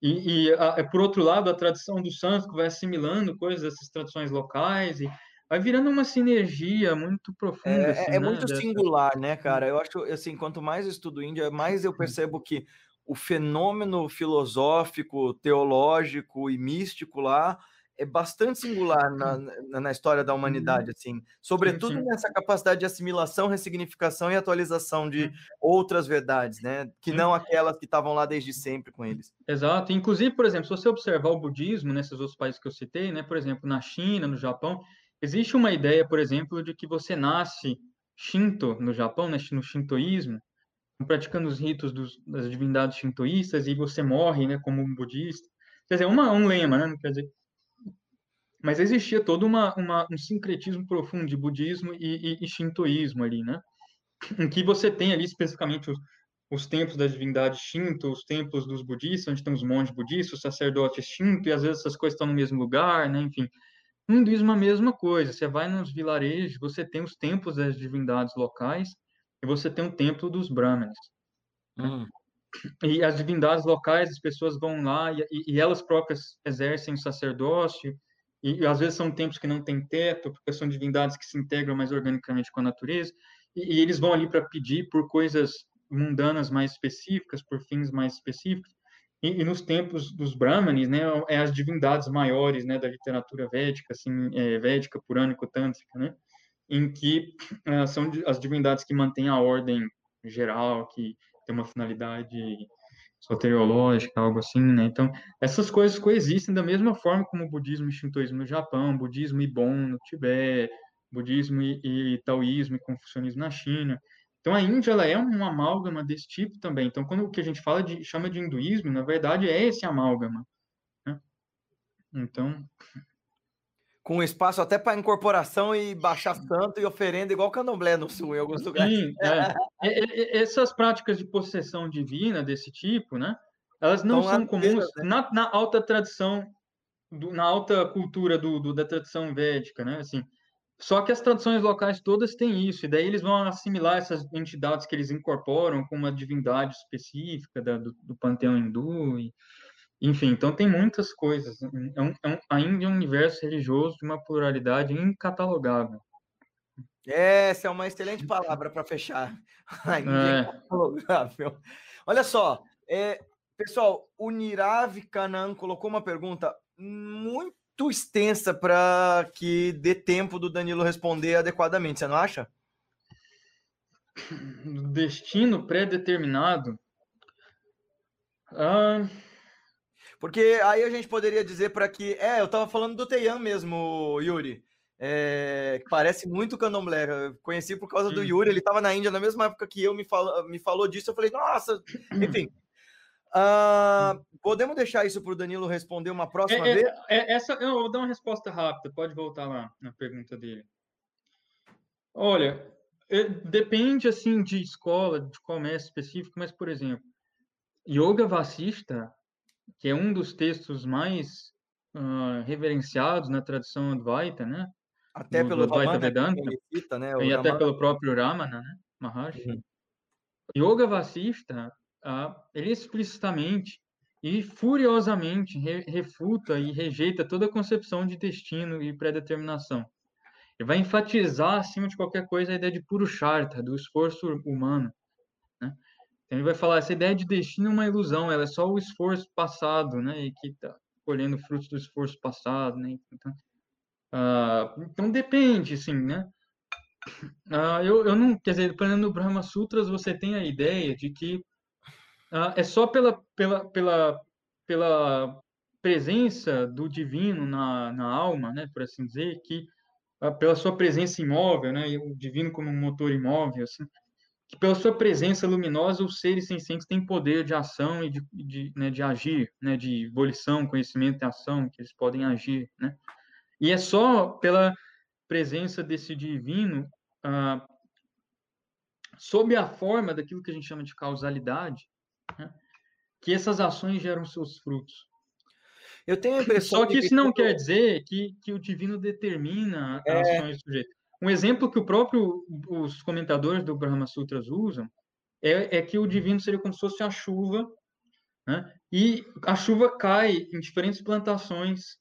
e, e a, por outro lado, a tradição do sânscrito vai assimilando coisas dessas tradições locais e vai virando uma sinergia muito profunda. É, assim, é, é né, muito dessa... singular, né, cara? Eu acho, assim, quanto mais eu estudo Índia, mais eu percebo que o fenômeno filosófico, teológico e místico lá é bastante singular na, na, na, história da humanidade, assim, sobretudo sim, sim. nessa capacidade de assimilação, ressignificação e atualização de outras verdades, né, que sim. não aquelas que estavam lá desde sempre com eles. Exato. Inclusive, por exemplo, se você observar o budismo nesses outros países que eu citei, né, por exemplo, na China, no Japão, existe uma ideia, por exemplo, de que você nasce Shinto no Japão, né, no shintoísmo, praticando os ritos dos, das divindades shintoístas e você morre, né, como um budista. Quer dizer, uma, um lema, né, quer dizer, mas existia todo uma, uma, um sincretismo profundo de budismo e, e, e shintoísmo ali, né? Em que você tem ali especificamente os, os templos das divindades Shinto, os templos dos budistas, onde tem os monges budistas, os sacerdotes Shinto, e às vezes essas coisas estão no mesmo lugar, né? Enfim, no hinduísmo a mesma coisa. Você vai nos vilarejos, você tem os templos das divindades locais e você tem o templo dos brahmanes. Né? Hum. E as divindades locais, as pessoas vão lá e, e elas próprias exercem o sacerdócio e, e, às vezes são tempos que não tem teto, porque são divindades que se integram mais organicamente com a natureza, e, e eles vão ali para pedir por coisas mundanas mais específicas, por fins mais específicos. E, e, nos tempos dos Brahmanes, né, é as divindades maiores, né, da literatura védica, assim, é, védica, purânico, tântrica, né, em que uh, são as divindades que mantêm a ordem geral, que tem uma finalidade soteriológica, algo assim, né? Então, essas coisas coexistem da mesma forma como o budismo e shintoísmo no Japão, budismo e Bon no Tibete, budismo e, e taoísmo e confucionismo na China. Então, a Índia ela é uma amálgama desse tipo também. Então, quando o que a gente fala de chama de hinduísmo, na verdade é esse amálgama. Né? Então, com espaço até para incorporação e baixar santo e oferenda, igual candomblé no sul, em alguns lugares. Sim, é. essas práticas de possessão divina desse tipo, né? Elas não então, são comuns né? na, na, alta tradição, do, na alta cultura do, do, da tradição védica, né? Assim, só que as tradições locais todas têm isso, e daí eles vão assimilar essas entidades que eles incorporam com uma divindade específica da, do, do panteão hindu, e, enfim, então tem muitas coisas. É um, é um, ainda é um universo religioso de uma pluralidade incatalogável. Essa é uma excelente palavra para fechar. Ainda é. incatalogável. Olha só, é, pessoal, o Nirav Kanan colocou uma pergunta muito extensa para que dê tempo do Danilo responder adequadamente, você não acha? Destino pré-determinado. Ah, porque aí a gente poderia dizer para que. É, eu estava falando do Teian mesmo, Yuri. É, parece muito candomblé. Eu conheci por causa do Yuri, ele estava na Índia na mesma época que eu me, falo, me falou disso. Eu falei, nossa, enfim. Uh, podemos deixar isso para o Danilo responder uma próxima é, vez? É, é, essa, eu vou dar uma resposta rápida, pode voltar lá na pergunta dele. Olha, é, depende assim de escola, de qual mestre específico, mas, por exemplo, Yoga Vassista que é um dos textos mais uh, reverenciados na tradição Advaita, né? Até do, pelo do Advaita Ramana, Vedanta, cita, né? e até pelo próprio Ramana, né? Maharshi. Uhum. Yoga Vasista, uh, ele explicitamente e furiosamente re refuta e rejeita toda a concepção de destino e predeterminação. Ele vai enfatizar, acima de qualquer coisa, a ideia de Purushartha, do esforço humano. Então ele vai falar, essa ideia de destino é uma ilusão, ela é só o esforço passado, né? E que está colhendo frutos do esforço passado, né? Então, uh, então depende, assim, né? Uh, eu, eu não, quer dizer, dependendo do Brahma Sutras, você tem a ideia de que uh, é só pela, pela, pela, pela presença do divino na, na alma, né, por assim dizer, que pela sua presença imóvel, né, o divino como um motor imóvel, assim, que pela sua presença luminosa os seres sencientes têm poder de ação e de, de, né, de agir, né, de volição, conhecimento e ação, que eles podem agir, né? E é só pela presença desse divino, ah, sob a forma daquilo que a gente chama de causalidade, né, que essas ações geram seus frutos. Eu tenho a impressão. Só que isso não quer dizer que, que o divino determina as é... ações do sujeito. Um exemplo que o próprio os comentadores do Brahma Sutras usam é, é que o divino seria como se fosse a chuva, né? e a chuva cai em diferentes plantações,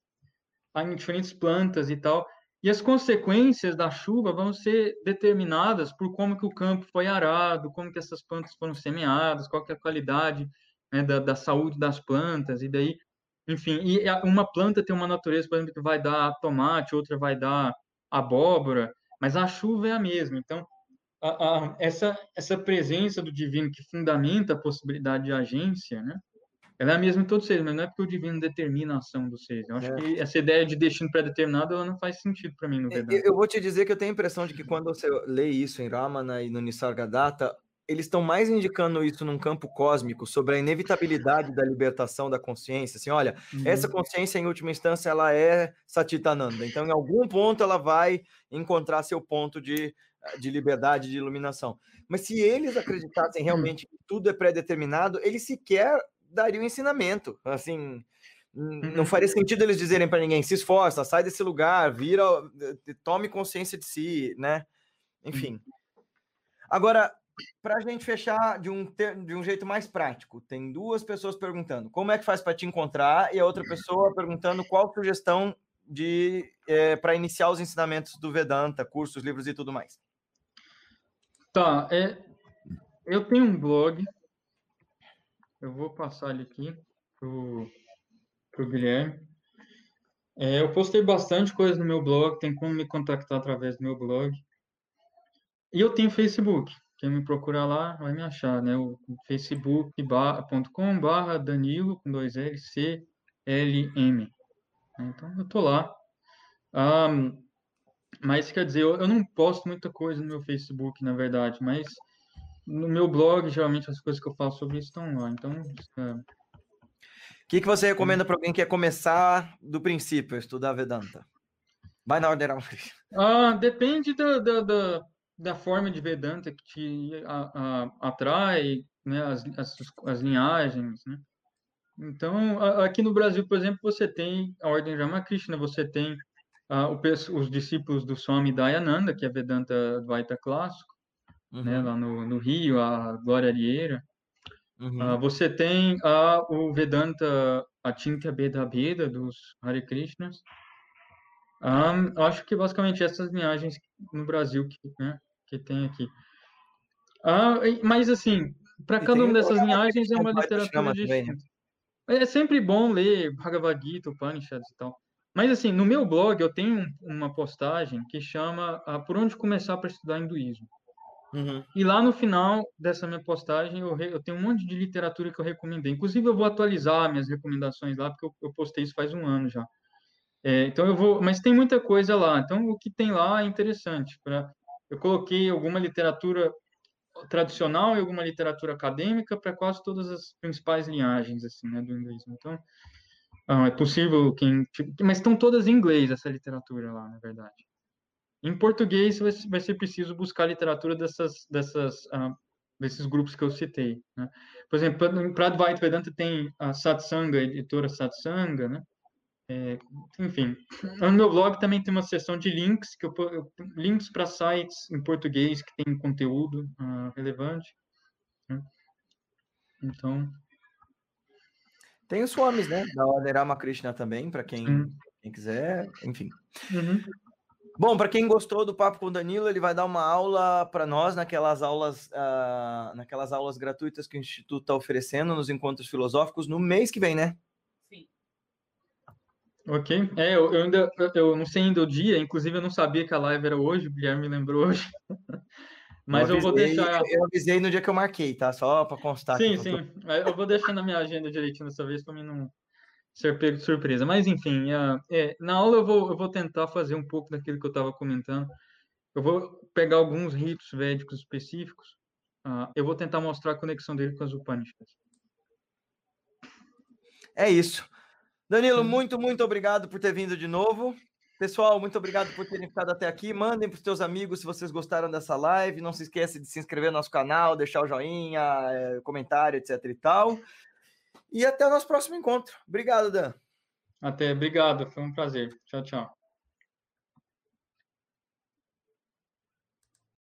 em diferentes plantas e tal, e as consequências da chuva vão ser determinadas por como que o campo foi arado, como que essas plantas foram semeadas, qual que é a qualidade né, da, da saúde das plantas, e daí, enfim, e uma planta tem uma natureza, por exemplo, que vai dar tomate, outra vai dar abóbora, mas a chuva é a mesma. Então, a, a, essa, essa presença do divino que fundamenta a possibilidade de agência, né? Ela é a mesma em todos os seres, mas não é porque o divino determina a ação dos seres. Eu acho é. que essa ideia de destino pré-determinado ela não faz sentido para mim, no é, verdade. Eu vou te dizer que eu tenho a impressão de que quando você lê isso em Ramana e no Nisargadatta, eles estão mais indicando isso num campo cósmico sobre a inevitabilidade da libertação da consciência. Assim, olha, uhum. essa consciência em última instância ela é Satitananda. Então, em algum ponto ela vai encontrar seu ponto de, de liberdade, de iluminação. Mas se eles acreditassem hum. realmente que tudo é pré-determinado, eles sequer dariam ensinamento. Assim, não uhum. faria sentido eles dizerem para ninguém: se esforça, sai desse lugar, vira, tome consciência de si, né? Enfim. Uhum. Agora, para a gente fechar de um, de um jeito mais prático, tem duas pessoas perguntando como é que faz para te encontrar e a outra pessoa perguntando qual sugestão de é, para iniciar os ensinamentos do Vedanta, cursos, livros e tudo mais. Tá, é, eu tenho um blog, eu vou passar ele aqui pro, pro Guilherme. É, eu postei bastante coisa no meu blog, tem como me contactar através do meu blog. E eu tenho Facebook. Quem me procurar lá vai me achar, né? O facebook.com barra Danilo com dois L, C, L, M. Então eu tô lá. Um, mas quer dizer, eu, eu não posto muita coisa no meu Facebook, na verdade, mas no meu blog, geralmente as coisas que eu faço sobre isso estão lá. Então. É... O que, que você recomenda para alguém que quer começar do princípio, estudar Vedanta? Vai na ordem Ramakrishna. Ah, depende da, da, da, da forma de Vedanta que te a, a, atrai, né, as, as, as linhagens, né? Então, aqui no Brasil, por exemplo, você tem a Ordem Ramakrishna, você tem o, os discípulos do Swami Dayananda, que é Vedanta Advaita clássico, né, uhum. né, lá no, no, Rio, a Glória Arieira. Uhum. Uh, você tem o Vedanta Achintya Beda Beda, dos Hare Krishnas. Um, acho que basicamente essas linhagens no Brasil que, né, que tem aqui. Uh, mas, assim, para cada uma dessas linhagens é uma literatura distinta. Né? É sempre bom ler Bhagavad Gita, Upanishads e tal. Mas, assim, no meu blog eu tenho uma postagem que chama uh, Por onde começar para estudar hinduísmo. Uhum. E lá no final dessa minha postagem eu, eu, tenho um monte de literatura que eu recomendei. Inclusive eu vou atualizar minhas recomendações lá, porque eu, eu postei isso faz um ano já. É, então eu vou, mas tem muita coisa lá. Então o que tem lá é interessante. Pra... Eu coloquei alguma literatura tradicional e alguma literatura acadêmica para quase todas as principais linhagens assim, né, do hinduísmo. Então, ah, é possível quem, mas estão todas em inglês essa literatura lá, na verdade. Em português vai, ser preciso buscar literatura dessas dessas uh, desses grupos que eu citei. Né? Por exemplo, para Advaita Vedanta tem a Satsanga, a editora Satsanga, né? É, enfim, no meu blog também tem uma seção de links, que eu, eu links para sites em português que tem conteúdo uh, relevante. Né? Então. Tem os swamis, né? Da Ordem Ramakrishna também, para quem, quem quiser, enfim. Uhum. Bom, para quem gostou do papo com o Danilo, ele vai dar uma aula para nós naquelas aulas, uh, naquelas aulas gratuitas que o Instituto está oferecendo nos encontros filosóficos no mês que vem, né? Ok. É, eu, eu ainda eu não sei ainda o dia, inclusive eu não sabia que a live era hoje, o Guilherme me lembrou hoje. Mas eu, avisei, eu, vou deixar. Eu avisei no dia que eu marquei, tá? Só para constar. Sim, sim. Tô... Eu vou deixar na minha agenda direitinho dessa vez para mim não ser pego de surpresa. Mas enfim, é, na aula eu vou, eu vou tentar fazer um pouco daquilo que eu estava comentando. Eu vou pegar alguns ritos védicos específicos. Uh, eu vou tentar mostrar a conexão dele com as Upanishads. É isso. Danilo, muito, muito obrigado por ter vindo de novo. Pessoal, muito obrigado por terem ficado até aqui. Mandem para os seus amigos se vocês gostaram dessa live. Não se esqueça de se inscrever no nosso canal, deixar o joinha, é, comentário, etc e tal. E até o nosso próximo encontro. Obrigado, Dan. Até, obrigado. Foi um prazer. Tchau, tchau.